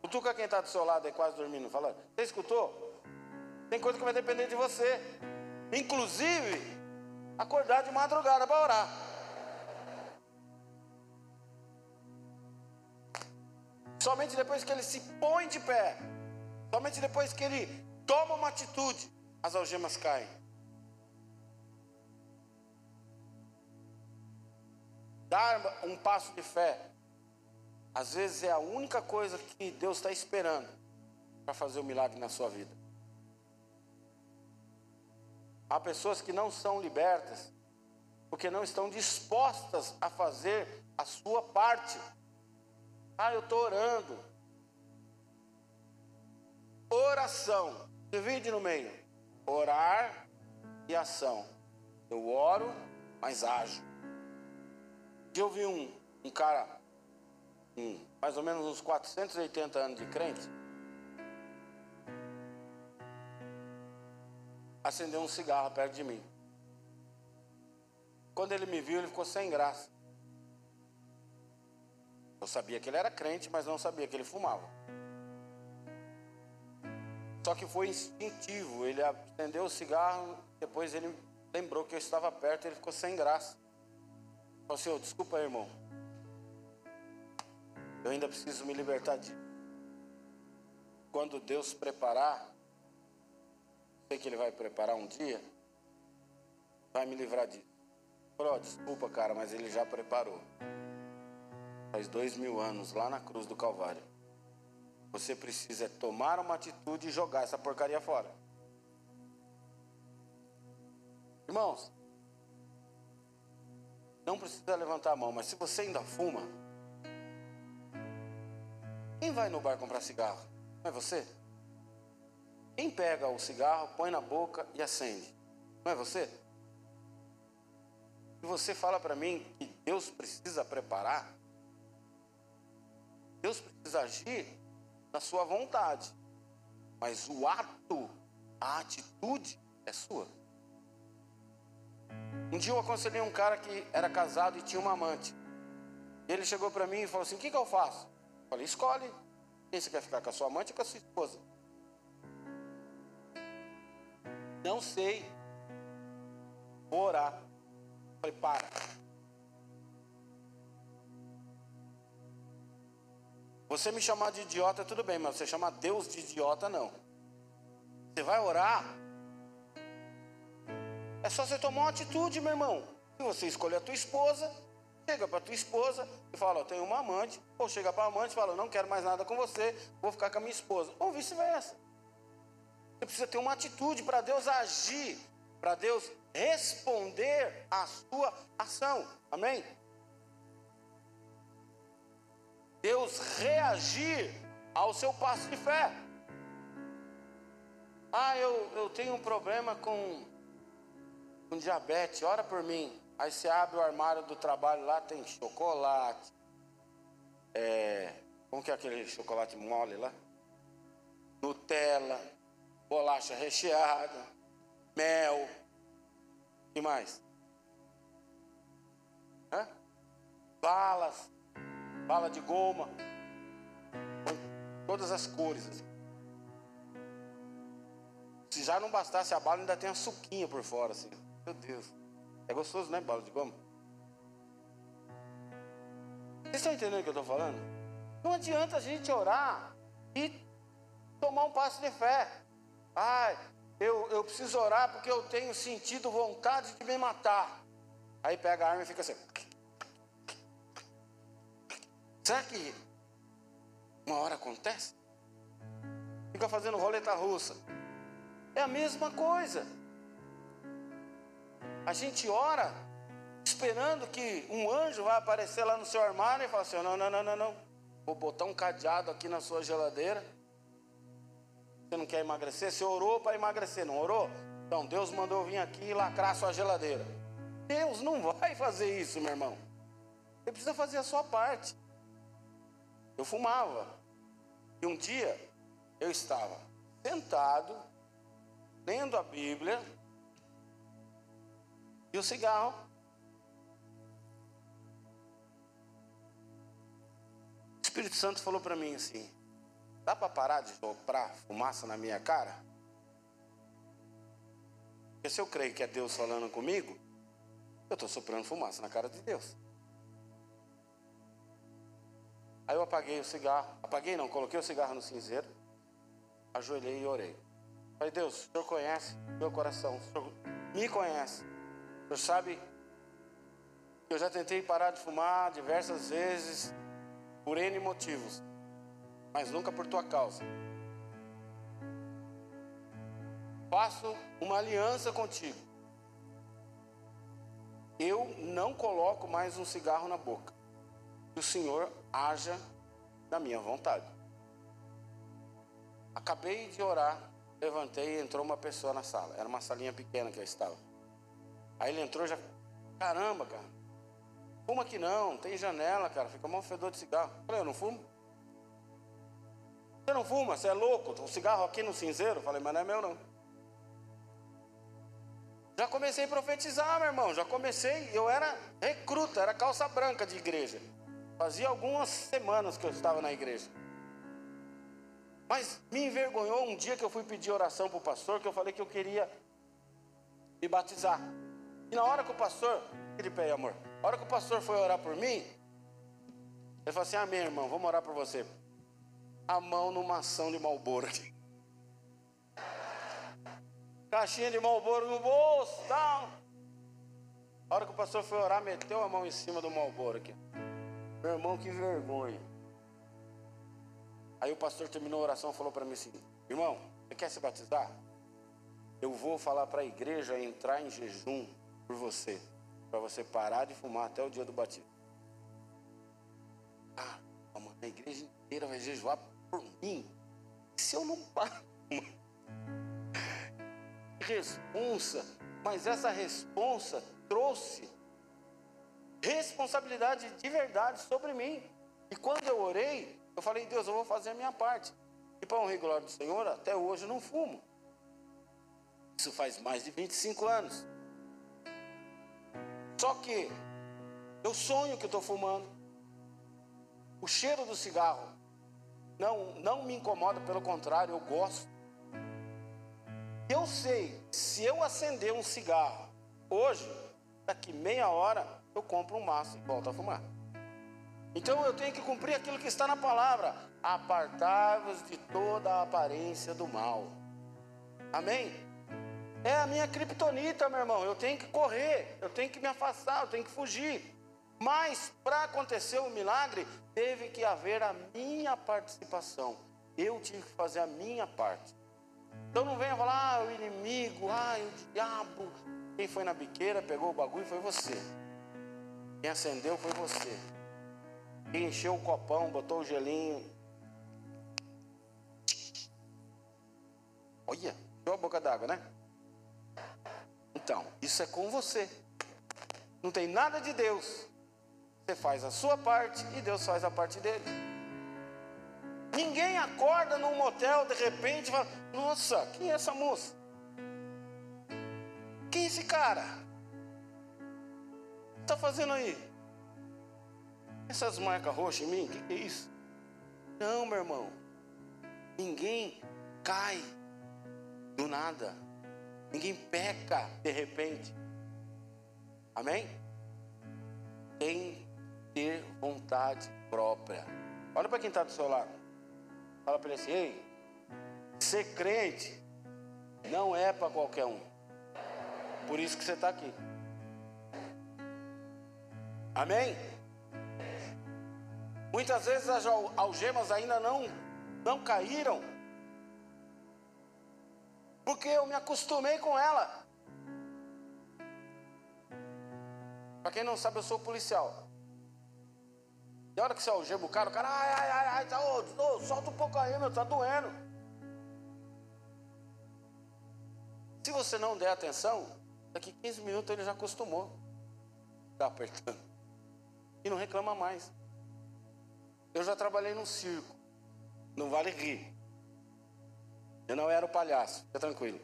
Cutuca quem está do seu lado aí quase dormindo, falando. Você escutou? Tem coisa que vai depender de você. Inclusive, acordar de madrugada para orar. Somente depois que ele se põe de pé, somente depois que ele toma uma atitude, as algemas caem. Dar um passo de fé, às vezes é a única coisa que Deus está esperando para fazer o um milagre na sua vida. Há pessoas que não são libertas porque não estão dispostas a fazer a sua parte. Ah, eu estou orando. Oração, divide no meio orar e ação. Eu oro, mas ajo. Eu vi um, um cara, um, mais ou menos uns 480 anos de crente, acendeu um cigarro perto de mim. Quando ele me viu, ele ficou sem graça. Eu sabia que ele era crente, mas não sabia que ele fumava. Só que foi instintivo. Ele acendeu o cigarro, depois ele lembrou que eu estava perto, ele ficou sem graça. Falou assim, oh, desculpa irmão. Eu ainda preciso me libertar disso. Quando Deus preparar, sei que Ele vai preparar um dia, vai me livrar disso. Falou, oh, desculpa, cara, mas Ele já preparou. Faz dois mil anos, lá na cruz do Calvário. Você precisa tomar uma atitude e jogar essa porcaria fora. Irmãos, não precisa levantar a mão, mas se você ainda fuma, quem vai no bar comprar cigarro? Não é você? Quem pega o cigarro, põe na boca e acende? Não é você? E você fala para mim que Deus precisa preparar, Deus precisa agir na sua vontade, mas o ato, a atitude é sua. Um dia eu aconselhei um cara que era casado e tinha uma amante. Ele chegou para mim e falou assim: O que, que eu faço? Eu falei: Escolhe. Quem você quer ficar com a sua amante ou com a sua esposa? Não sei. Vou orar. Eu falei: Para. Você me chamar de idiota, tudo bem, mas você chamar Deus de idiota, não. Você vai orar, é só você tomar uma atitude, meu irmão. Se você escolher a tua esposa, chega para tua esposa e fala, eu tenho uma amante, ou chega para a amante e fala, não quero mais nada com você, vou ficar com a minha esposa, ou vice-versa. Você precisa ter uma atitude para Deus agir, para Deus responder à sua ação. Amém? Deus reagir ao seu passo de fé. Ah, eu, eu tenho um problema com com diabetes, ora por mim. Aí você abre o armário do trabalho lá, tem chocolate. É, como que é aquele chocolate mole lá? Nutella, bolacha recheada, mel. que mais? Hã? Balas, bala de goma, todas as cores. Se já não bastasse a bala, ainda tem a suquinha por fora, assim. Meu Deus. É gostoso, né, bala de goma? Vocês estão entendendo o que eu estou falando? Não adianta a gente orar e tomar um passo de fé. Ai, eu, eu preciso orar porque eu tenho sentido vontade de me matar. Aí pega a arma e fica assim. Será que uma hora acontece? Fica fazendo roleta russa. É a mesma coisa. A gente ora esperando que um anjo vai aparecer lá no seu armário e falar assim: não, não, não, não, não. Vou botar um cadeado aqui na sua geladeira. Você não quer emagrecer? Você orou para emagrecer, não orou? Então Deus mandou vir aqui e lacrar sua geladeira. Deus não vai fazer isso, meu irmão. Você precisa fazer a sua parte. Eu fumava. E um dia eu estava sentado, lendo a Bíblia, e o cigarro. O Espírito Santo falou para mim assim: dá para parar de soprar fumaça na minha cara? Porque se eu creio que é Deus falando comigo, eu estou soprando fumaça na cara de Deus. Aí eu apaguei o cigarro, apaguei não, coloquei o cigarro no cinzeiro, ajoelhei e orei. Falei, Deus, o Senhor conhece meu coração, o Senhor me conhece. Senhor sabe que eu já tentei parar de fumar diversas vezes por N motivos, mas nunca por tua causa. Faço uma aliança contigo. Eu não coloco mais um cigarro na boca. Que o Senhor haja na minha vontade. Acabei de orar, levantei e entrou uma pessoa na sala. Era uma salinha pequena que eu estava. Aí ele entrou já. Caramba, cara. Fuma aqui não, tem janela, cara. Fica mal fedor de cigarro. Falei, eu não fumo. Você não fuma, você é louco. O cigarro aqui no cinzeiro. Falei, mas não é meu não. Já comecei a profetizar, meu irmão. Já comecei. Eu era recruta, era calça branca de igreja. Fazia algumas semanas que eu estava na igreja. Mas me envergonhou um dia que eu fui pedir oração para o pastor, que eu falei que eu queria me batizar. E na hora que o pastor, ele pé amor, na hora que o pastor foi orar por mim, ele falou assim: Amém, irmão, vamos orar por você. A mão numa ação de malboro. Caixinha de malboro no bolso, tal. A hora que o pastor foi orar, meteu a mão em cima do malboro aqui. Meu irmão, que vergonha. Aí o pastor terminou a oração e falou para mim assim: Irmão, você quer se batizar? Eu vou falar para a igreja entrar em jejum por você, para você parar de fumar até o dia do batismo. Ah, a igreja inteira vai jejuar por mim. Se eu não paro, responsa, mas essa responsa trouxe responsabilidade de verdade sobre mim. E quando eu orei, eu falei, Deus, eu vou fazer a minha parte. E para e glória do Senhor, até hoje eu não fumo. Isso faz mais de 25 anos. Só que eu sonho que estou fumando. O cheiro do cigarro não, não me incomoda, pelo contrário, eu gosto. Eu sei, se eu acender um cigarro hoje, daqui meia hora, eu compro um maço e volto a fumar. Então eu tenho que cumprir aquilo que está na palavra: apartai-vos de toda a aparência do mal. Amém? É a minha criptonita, meu irmão. Eu tenho que correr, eu tenho que me afastar, eu tenho que fugir. Mas para acontecer o milagre, teve que haver a minha participação. Eu tive que fazer a minha parte. Então não venha falar, ah, o inimigo, ah, o diabo. Quem foi na biqueira, pegou o bagulho foi você. Quem acendeu foi você. Quem encheu o copão, botou o gelinho. Olha, encheu a boca d'água, né? Então, isso é com você. Não tem nada de Deus. Você faz a sua parte e Deus faz a parte dele. Ninguém acorda num motel de repente e fala: Nossa, quem é essa moça? Quem é esse cara? Está fazendo aí? Essas marcas roxas em mim, o que, que é isso? Não, meu irmão. Ninguém cai do nada. Ninguém peca de repente. Amém? Tem que ter vontade própria. Olha para quem está do seu lado. Fala para ele assim: ei, ser crente não é para qualquer um. Por isso que você está aqui. Amém? Muitas vezes as algemas ainda não, não caíram porque eu me acostumei com ela. Para quem não sabe, eu sou policial. E a hora que você algema o cara, o cara, ai, ai, ai, ai, tá, ô, ô, solta um pouco aí, meu, tá doendo. Se você não der atenção, daqui 15 minutos ele já acostumou. Tá apertando. E não reclama mais. Eu já trabalhei num circo. Não vale rir. Eu não era o palhaço, fica tranquilo.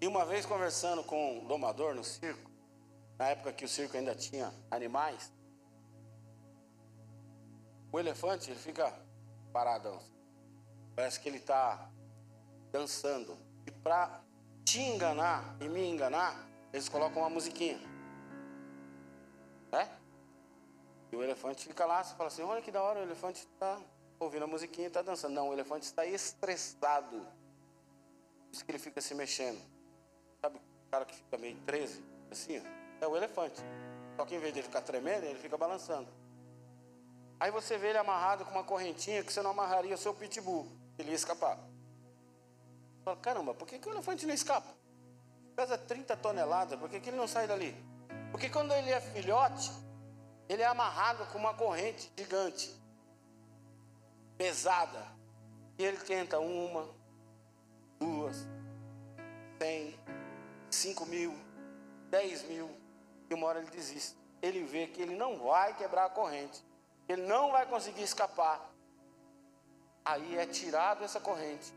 E uma vez conversando com um domador no circo, na época que o circo ainda tinha animais, o elefante ele fica paradão. Parece que ele está dançando. E para te enganar e me enganar, eles colocam uma musiquinha. É? E o elefante fica lá, você fala assim, olha que da hora, o elefante está ouvindo a musiquinha e está dançando. Não, o elefante está estressado. Por isso que ele fica se mexendo. Sabe o cara que fica meio 13? Assim, ó, é o elefante. Só que em vez de ele ficar tremendo, ele fica balançando. Aí você vê ele amarrado com uma correntinha que você não amarraria o seu pitbull. Ele ia escapar. Você fala, caramba, por que, que o elefante não escapa? Pesa 30 toneladas, por que, ele não sai dali? Porque quando ele é filhote, ele é amarrado com uma corrente gigante pesada. E ele tenta uma, duas, cem, cinco mil, dez mil, e uma hora ele desiste. Ele vê que ele não vai quebrar a corrente, ele não vai conseguir escapar. Aí é tirado essa corrente.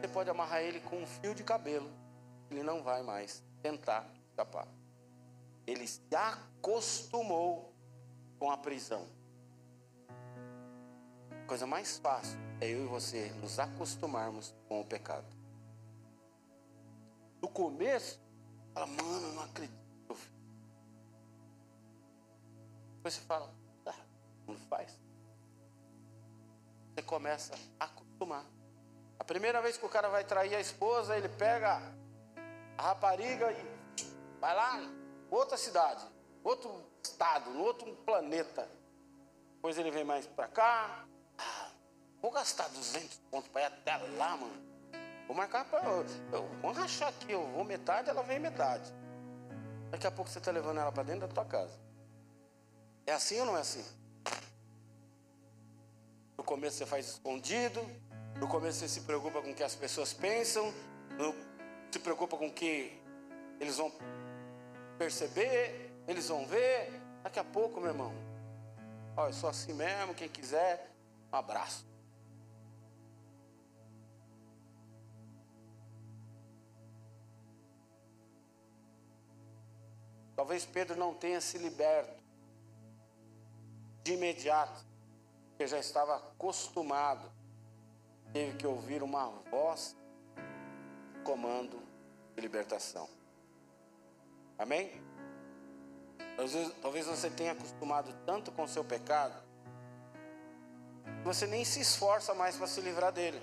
Você pode amarrar ele com um fio de cabelo, ele não vai mais tentar escapar. Ele se acostumou com a prisão coisa mais fácil é eu e você nos acostumarmos com o pecado. No começo, fala, mano, não acredito. Depois você fala, ah, não faz. Você começa a acostumar. A primeira vez que o cara vai trair a esposa, ele pega a rapariga vai lá, outra cidade, outro estado, no outro planeta. Depois ele vem mais para cá, Vou gastar 200 pontos para ir até lá, mano. Vou marcar para. Vamos rachar aqui, eu vou metade, ela vem metade. Daqui a pouco você está levando ela para dentro da tua casa. É assim ou não é assim? No começo você faz escondido, no começo você se preocupa com o que as pessoas pensam, no, se preocupa com o que eles vão perceber, eles vão ver. Daqui a pouco, meu irmão, olha, eu sou assim mesmo, quem quiser, um abraço. Talvez Pedro não tenha se liberto de imediato, porque já estava acostumado, teve que ouvir uma voz comando de libertação. Amém? Talvez você tenha acostumado tanto com o seu pecado, que você nem se esforça mais para se livrar dele.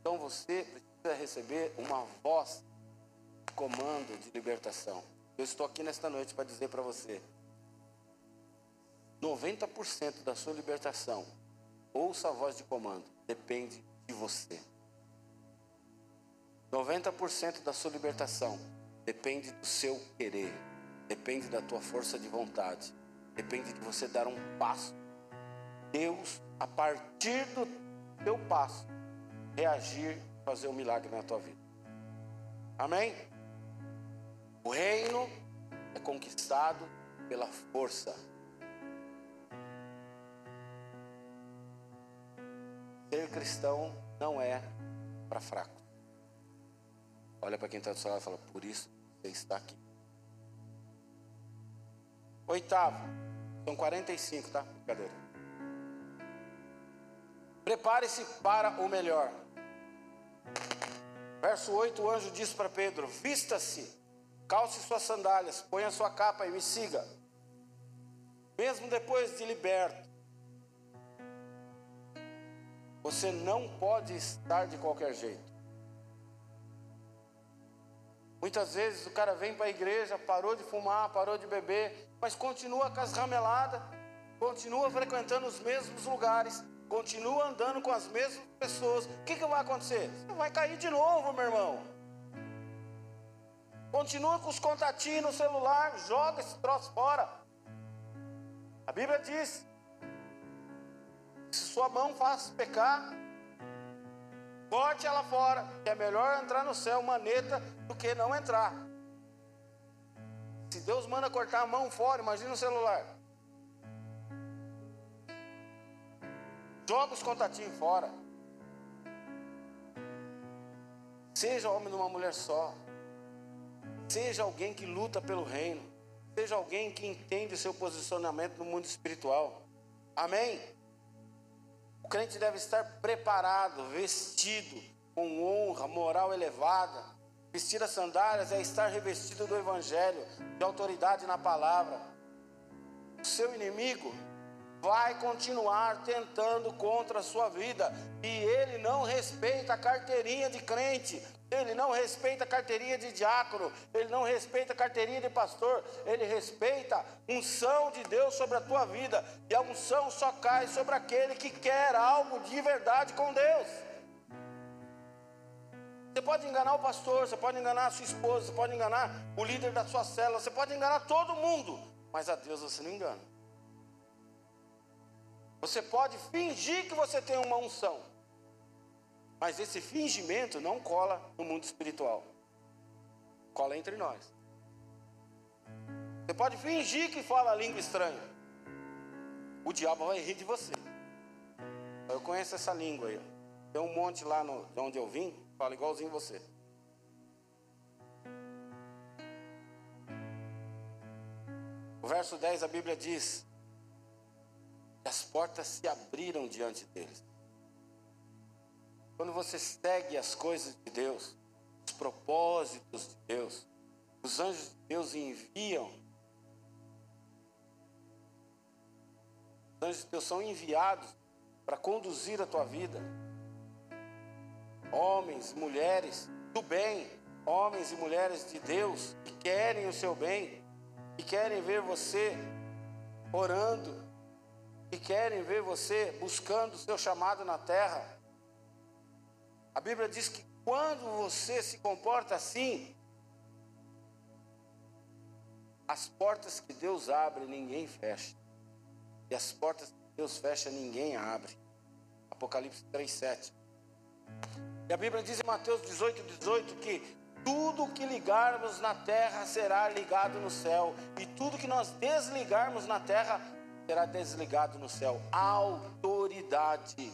Então você precisa receber uma voz comando de libertação. Eu estou aqui nesta noite para dizer para você: 90% da sua libertação, ouça a voz de comando, depende de você. 90% da sua libertação depende do seu querer, depende da tua força de vontade, depende de você dar um passo. Deus, a partir do teu passo, reagir, fazer um milagre na tua vida. Amém? O reino é conquistado pela força. Ser cristão não é para fraco. Olha para quem está do seu lado e fala: Por isso você está aqui. Oitavo, são 45, tá? Brincadeira. Prepare-se para o melhor. Verso 8: o anjo disse para Pedro: Vista-se calce suas sandálias, ponha sua capa e me siga. Mesmo depois de liberto, você não pode estar de qualquer jeito. Muitas vezes o cara vem para a igreja, parou de fumar, parou de beber, mas continua com as rameladas, continua frequentando os mesmos lugares, continua andando com as mesmas pessoas. O que, que vai acontecer? Você vai cair de novo, meu irmão. Continua com os contatinhos no celular, joga esse troço fora. A Bíblia diz: se sua mão faz pecar, corte ela fora, que é melhor entrar no céu maneta do que não entrar. Se Deus manda cortar a mão fora, imagina o celular. Joga os contatinhos fora. Seja homem de uma mulher só. Seja alguém que luta pelo reino. Seja alguém que entende seu posicionamento no mundo espiritual. Amém? O crente deve estar preparado, vestido com honra, moral elevada. Vestir as sandálias é estar revestido do Evangelho, de autoridade na palavra. O seu inimigo vai continuar tentando contra a sua vida. E ele não respeita a carteirinha de crente, ele não respeita a carteirinha de diácono, ele não respeita a carteirinha de pastor, ele respeita unção de Deus sobre a tua vida, e a unção só cai sobre aquele que quer algo de verdade com Deus. Você pode enganar o pastor, você pode enganar a sua esposa, você pode enganar o líder da sua célula, você pode enganar todo mundo, mas a Deus você não engana. Você pode fingir que você tem uma unção, mas esse fingimento não cola no mundo espiritual. Cola entre nós. Você pode fingir que fala a língua estranha. O diabo vai rir de você. Eu conheço essa língua aí. Tem um monte lá no, de onde eu vim, fala igualzinho você. O verso 10 a Bíblia diz: as portas se abriram diante deles. Quando você segue as coisas de Deus, os propósitos de Deus, os anjos de Deus enviam. Os anjos de Deus são enviados para conduzir a tua vida. Homens, mulheres do bem, homens e mulheres de Deus que querem o seu bem, que querem ver você orando, que querem ver você buscando o seu chamado na terra. A Bíblia diz que quando você se comporta assim, as portas que Deus abre, ninguém fecha. E as portas que Deus fecha, ninguém abre. Apocalipse 3,7. E a Bíblia diz em Mateus 18, 18 que tudo que ligarmos na terra será ligado no céu, e tudo que nós desligarmos na terra será desligado no céu. Autoridade.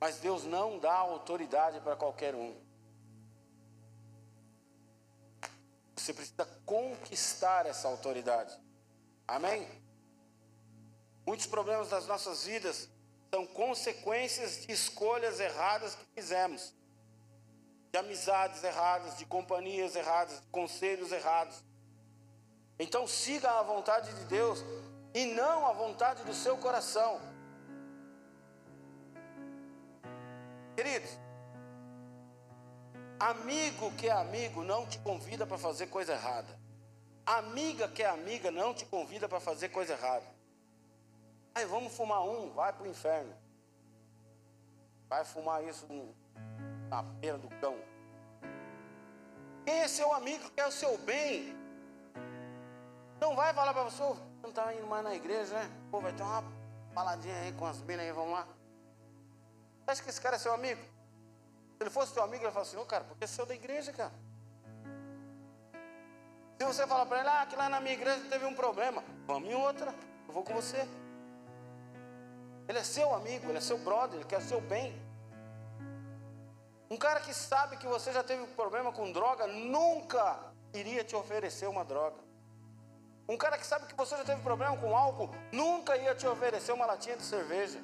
Mas Deus não dá autoridade para qualquer um. Você precisa conquistar essa autoridade. Amém? Muitos problemas das nossas vidas são consequências de escolhas erradas que fizemos, de amizades erradas, de companhias erradas, de conselhos errados. Então siga a vontade de Deus e não a vontade do seu coração. Queridos, amigo que é amigo não te convida para fazer coisa errada. Amiga que é amiga não te convida para fazer coisa errada. Aí vamos fumar um, vai para o inferno. Vai fumar isso na beira do cão. Quem é seu amigo quer o seu bem? Não vai falar para você, você não está indo mais na igreja, né? Pô, vai ter uma paladinha aí com as minas aí, vamos lá. Você acha que esse cara é seu amigo? Se ele fosse seu amigo, ele ia falar assim, ô oh, cara, porque é seu da igreja, cara. Se você falar para ele, ah, que lá na minha igreja teve um problema, vamos em outra, eu vou com você. Ele é seu amigo, ele é seu brother, ele quer o seu bem. Um cara que sabe que você já teve problema com droga, nunca iria te oferecer uma droga. Um cara que sabe que você já teve problema com álcool, nunca ia te oferecer uma latinha de cerveja.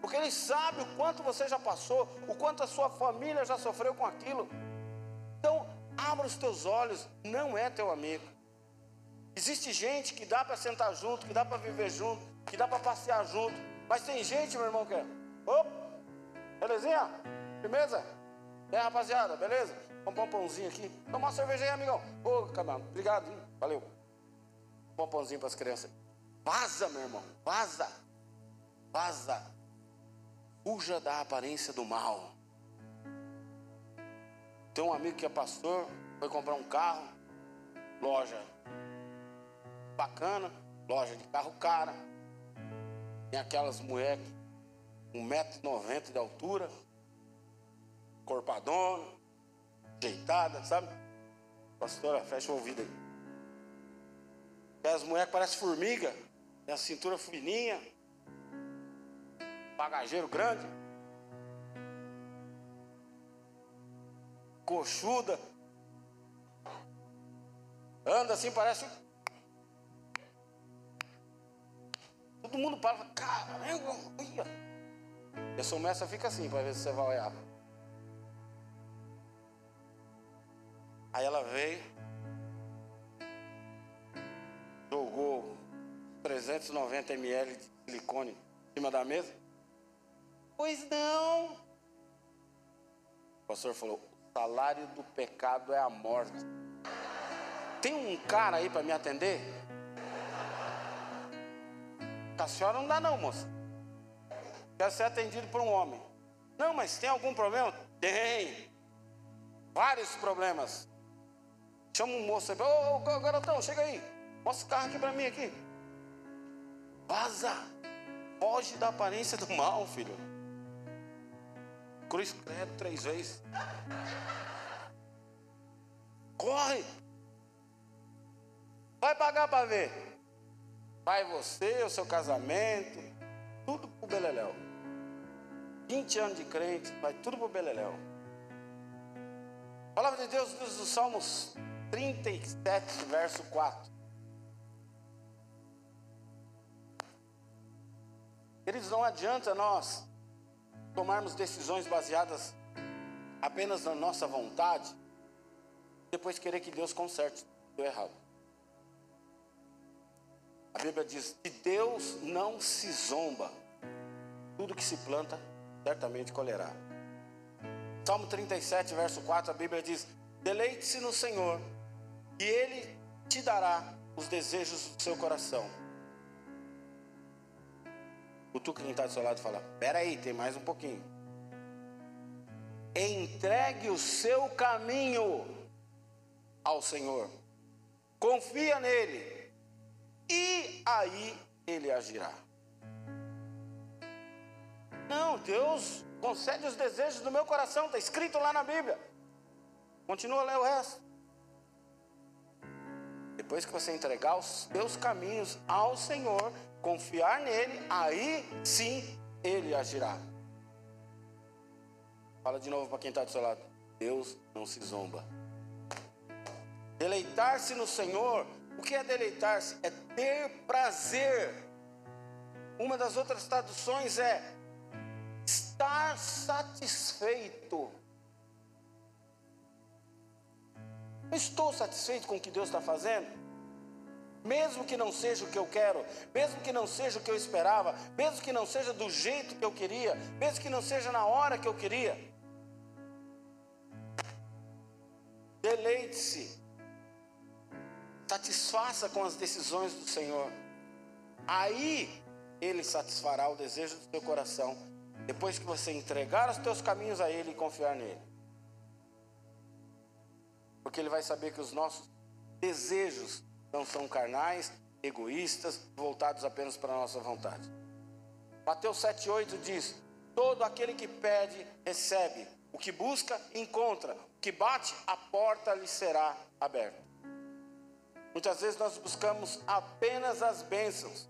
Porque ele sabe o quanto você já passou, o quanto a sua família já sofreu com aquilo. Então, abra os teus olhos, não é teu amigo. Existe gente que dá para sentar junto, que dá para viver junto, que dá para passear junto. Mas tem gente, meu irmão, que é. Opa, belezinha? Firmeza? É, rapaziada, beleza? Vamos pôr um pãozinho aqui. Tomar uma cerveja aí, amigão. Ô, camarada, obrigado, hein? Valeu. Um pãozinho para as crianças. Vaza, meu irmão, vaza. Vaza. Fuja da aparência do mal. Tem um amigo que é pastor, foi comprar um carro, loja bacana, loja de carro cara. Tem aquelas mulheres com 1,90m de altura, corpadona, deitada, sabe? Pastora, fecha o ouvido aí. Aquelas mulheres parecem formiga, tem a cintura fininha, bagageiro grande, coxuda, anda assim, parece Todo mundo para caramba, olha. E a sua fica assim para ver se você vai olhar. Aí ela veio, 390 ml de silicone em cima da mesa. Pois não. O pastor falou: o salário do pecado é a morte. Tem um cara aí para me atender? A senhora não dá não, moça. Quero ser atendido por um homem. Não, mas tem algum problema? Tem. Vários problemas. Chama um moço aí. Ô, ô, garotão, chega aí. Mostra o carro aqui para mim aqui. Vaza. Foge da aparência do mal, filho. Cruz credo três vezes. Corre. Vai pagar para ver. Vai você, o seu casamento, tudo pro Beleléu. 20 anos de crente, vai tudo pro Beleléu. A palavra de Deus diz no Salmos 37, verso 4. Queridos, não adianta nós tomarmos decisões baseadas apenas na nossa vontade, depois querer que Deus conserte o errado. A Bíblia diz: de Deus não se zomba, tudo que se planta, certamente colherá. Salmo 37, verso 4, a Bíblia diz: Deleite-se no Senhor, e Ele te dará os desejos do seu coração. Cutuca quem está do seu lado e fala: Peraí, tem mais um pouquinho. Entregue o seu caminho ao Senhor. Confia nele. E aí ele agirá. Não, Deus concede os desejos do meu coração, está escrito lá na Bíblia. Continua a ler o resto. Depois que você entregar os seus caminhos ao Senhor, confiar nele, aí sim ele agirá. Fala de novo para quem está do seu lado. Deus não se zomba. Deleitar-se no Senhor. O que é deleitar-se? É ter prazer. Uma das outras traduções é estar satisfeito. Estou satisfeito com o que Deus está fazendo? Mesmo que não seja o que eu quero, mesmo que não seja o que eu esperava, mesmo que não seja do jeito que eu queria, mesmo que não seja na hora que eu queria. Deleite-se, satisfaça com as decisões do Senhor. Aí Ele satisfará o desejo do seu coração, depois que você entregar os teus caminhos a Ele e confiar nele. Porque Ele vai saber que os nossos desejos não são carnais, egoístas, voltados apenas para a nossa vontade. Mateus 7,8 diz: Todo aquele que pede, recebe. O que busca, encontra. O que bate, a porta lhe será aberta. Muitas vezes nós buscamos apenas as bênçãos,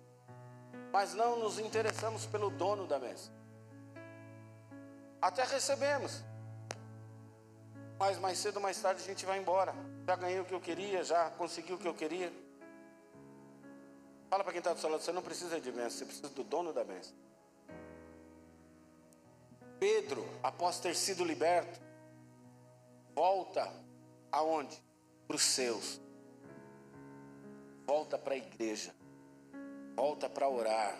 mas não nos interessamos pelo dono da bênção. Até recebemos, mas mais cedo ou mais tarde a gente vai embora. Já ganhei o que eu queria, já consegui o que eu queria. Fala para quem está do seu lado, você não precisa de bênção, você precisa do dono da bênção. Pedro, após ter sido liberto, volta aonde? Para os seus. Volta para a igreja. Volta para orar.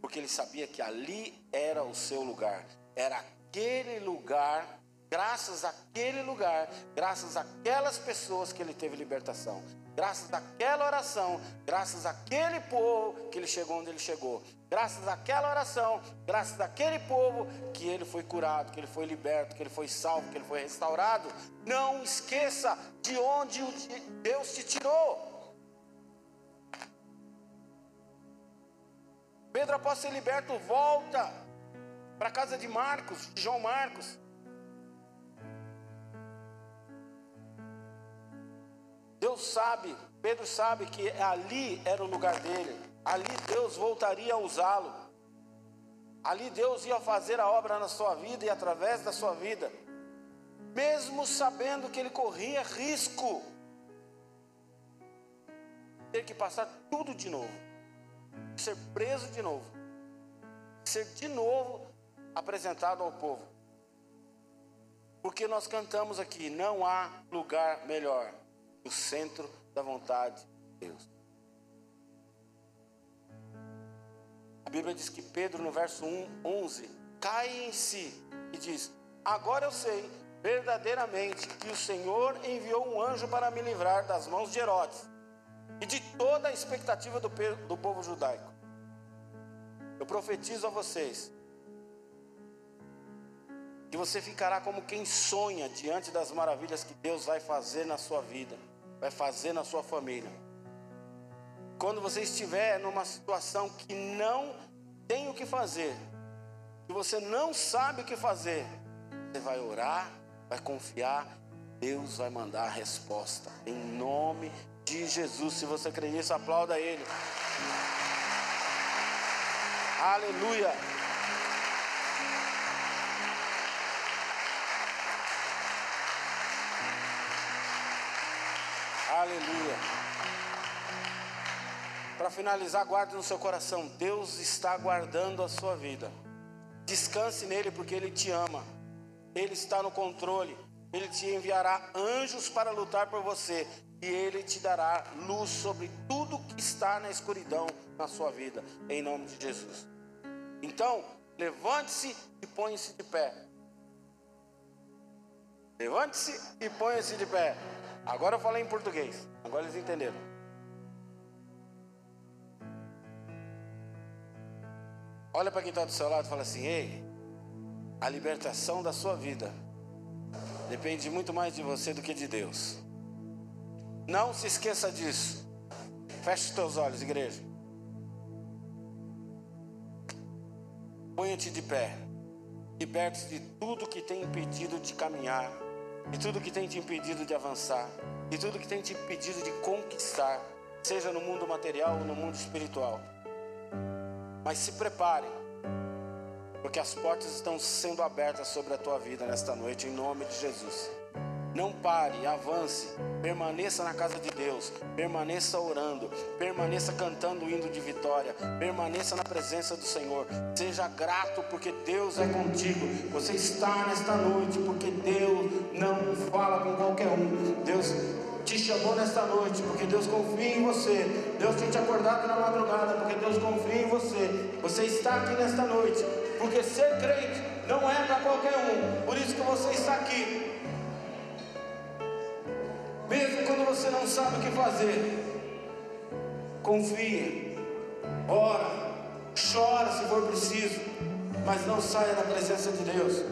Porque ele sabia que ali era o seu lugar. Era aquele lugar, graças àquele lugar, graças àquelas pessoas que ele teve libertação, graças àquela oração, graças àquele povo que ele chegou onde ele chegou, graças àquela oração, graças àquele povo que ele foi curado, que ele foi liberto, que ele foi salvo, que ele foi restaurado. Não esqueça de onde Deus te tirou. Pedro, após ser liberto, volta para a casa de Marcos, de João Marcos. Deus sabe, Pedro sabe que ali era o lugar dele, ali Deus voltaria a usá-lo, ali Deus ia fazer a obra na sua vida e através da sua vida, mesmo sabendo que ele corria risco ter que passar tudo de novo, ser preso de novo, ser de novo apresentado ao povo. Porque nós cantamos aqui: não há lugar melhor o centro da vontade de Deus. A Bíblia diz que Pedro, no verso 1, 11, cai em si e diz: Agora eu sei verdadeiramente que o Senhor enviou um anjo para me livrar das mãos de Herodes e de toda a expectativa do, do povo judaico. Eu profetizo a vocês que você ficará como quem sonha diante das maravilhas que Deus vai fazer na sua vida, vai fazer na sua família. Quando você estiver numa situação que não tem o que fazer, que você não sabe o que fazer, você vai orar, vai confiar, Deus vai mandar a resposta, em nome de Jesus. Se você crê nisso, aplauda Ele. Aleluia. Aleluia. Para finalizar, guarde no seu coração: Deus está guardando a sua vida. Descanse nele, porque Ele te ama. Ele está no controle. Ele te enviará anjos para lutar por você. E Ele te dará luz sobre tudo que está na escuridão na sua vida. Em nome de Jesus. Então, levante-se e ponha-se de pé. Levante-se e ponha-se de pé. Agora eu falei em português. Agora eles entenderam. Olha para quem está do seu lado e fala assim: Ei, a libertação da sua vida depende muito mais de você do que de Deus. Não se esqueça disso. Feche os teus olhos, igreja. Ponha-te de pé. Liberte-se de tudo que tem impedido de caminhar, de tudo que tem te impedido de avançar, de tudo que tem te impedido de conquistar, seja no mundo material ou no mundo espiritual. Mas se prepare, porque as portas estão sendo abertas sobre a tua vida nesta noite, em nome de Jesus. Não pare, avance, permaneça na casa de Deus, permaneça orando, permaneça cantando o hino de vitória, permaneça na presença do Senhor. Seja grato porque Deus é contigo. Você está nesta noite porque Deus não fala com qualquer um. Deus te chamou nesta noite porque Deus confia em você. Deus tem te acordado na madrugada porque Deus confia em você. Você está aqui nesta noite porque ser crente não é para qualquer um. Por isso que você está aqui. Mesmo quando você não sabe o que fazer, confia, ora, chora se for preciso, mas não saia da presença de Deus.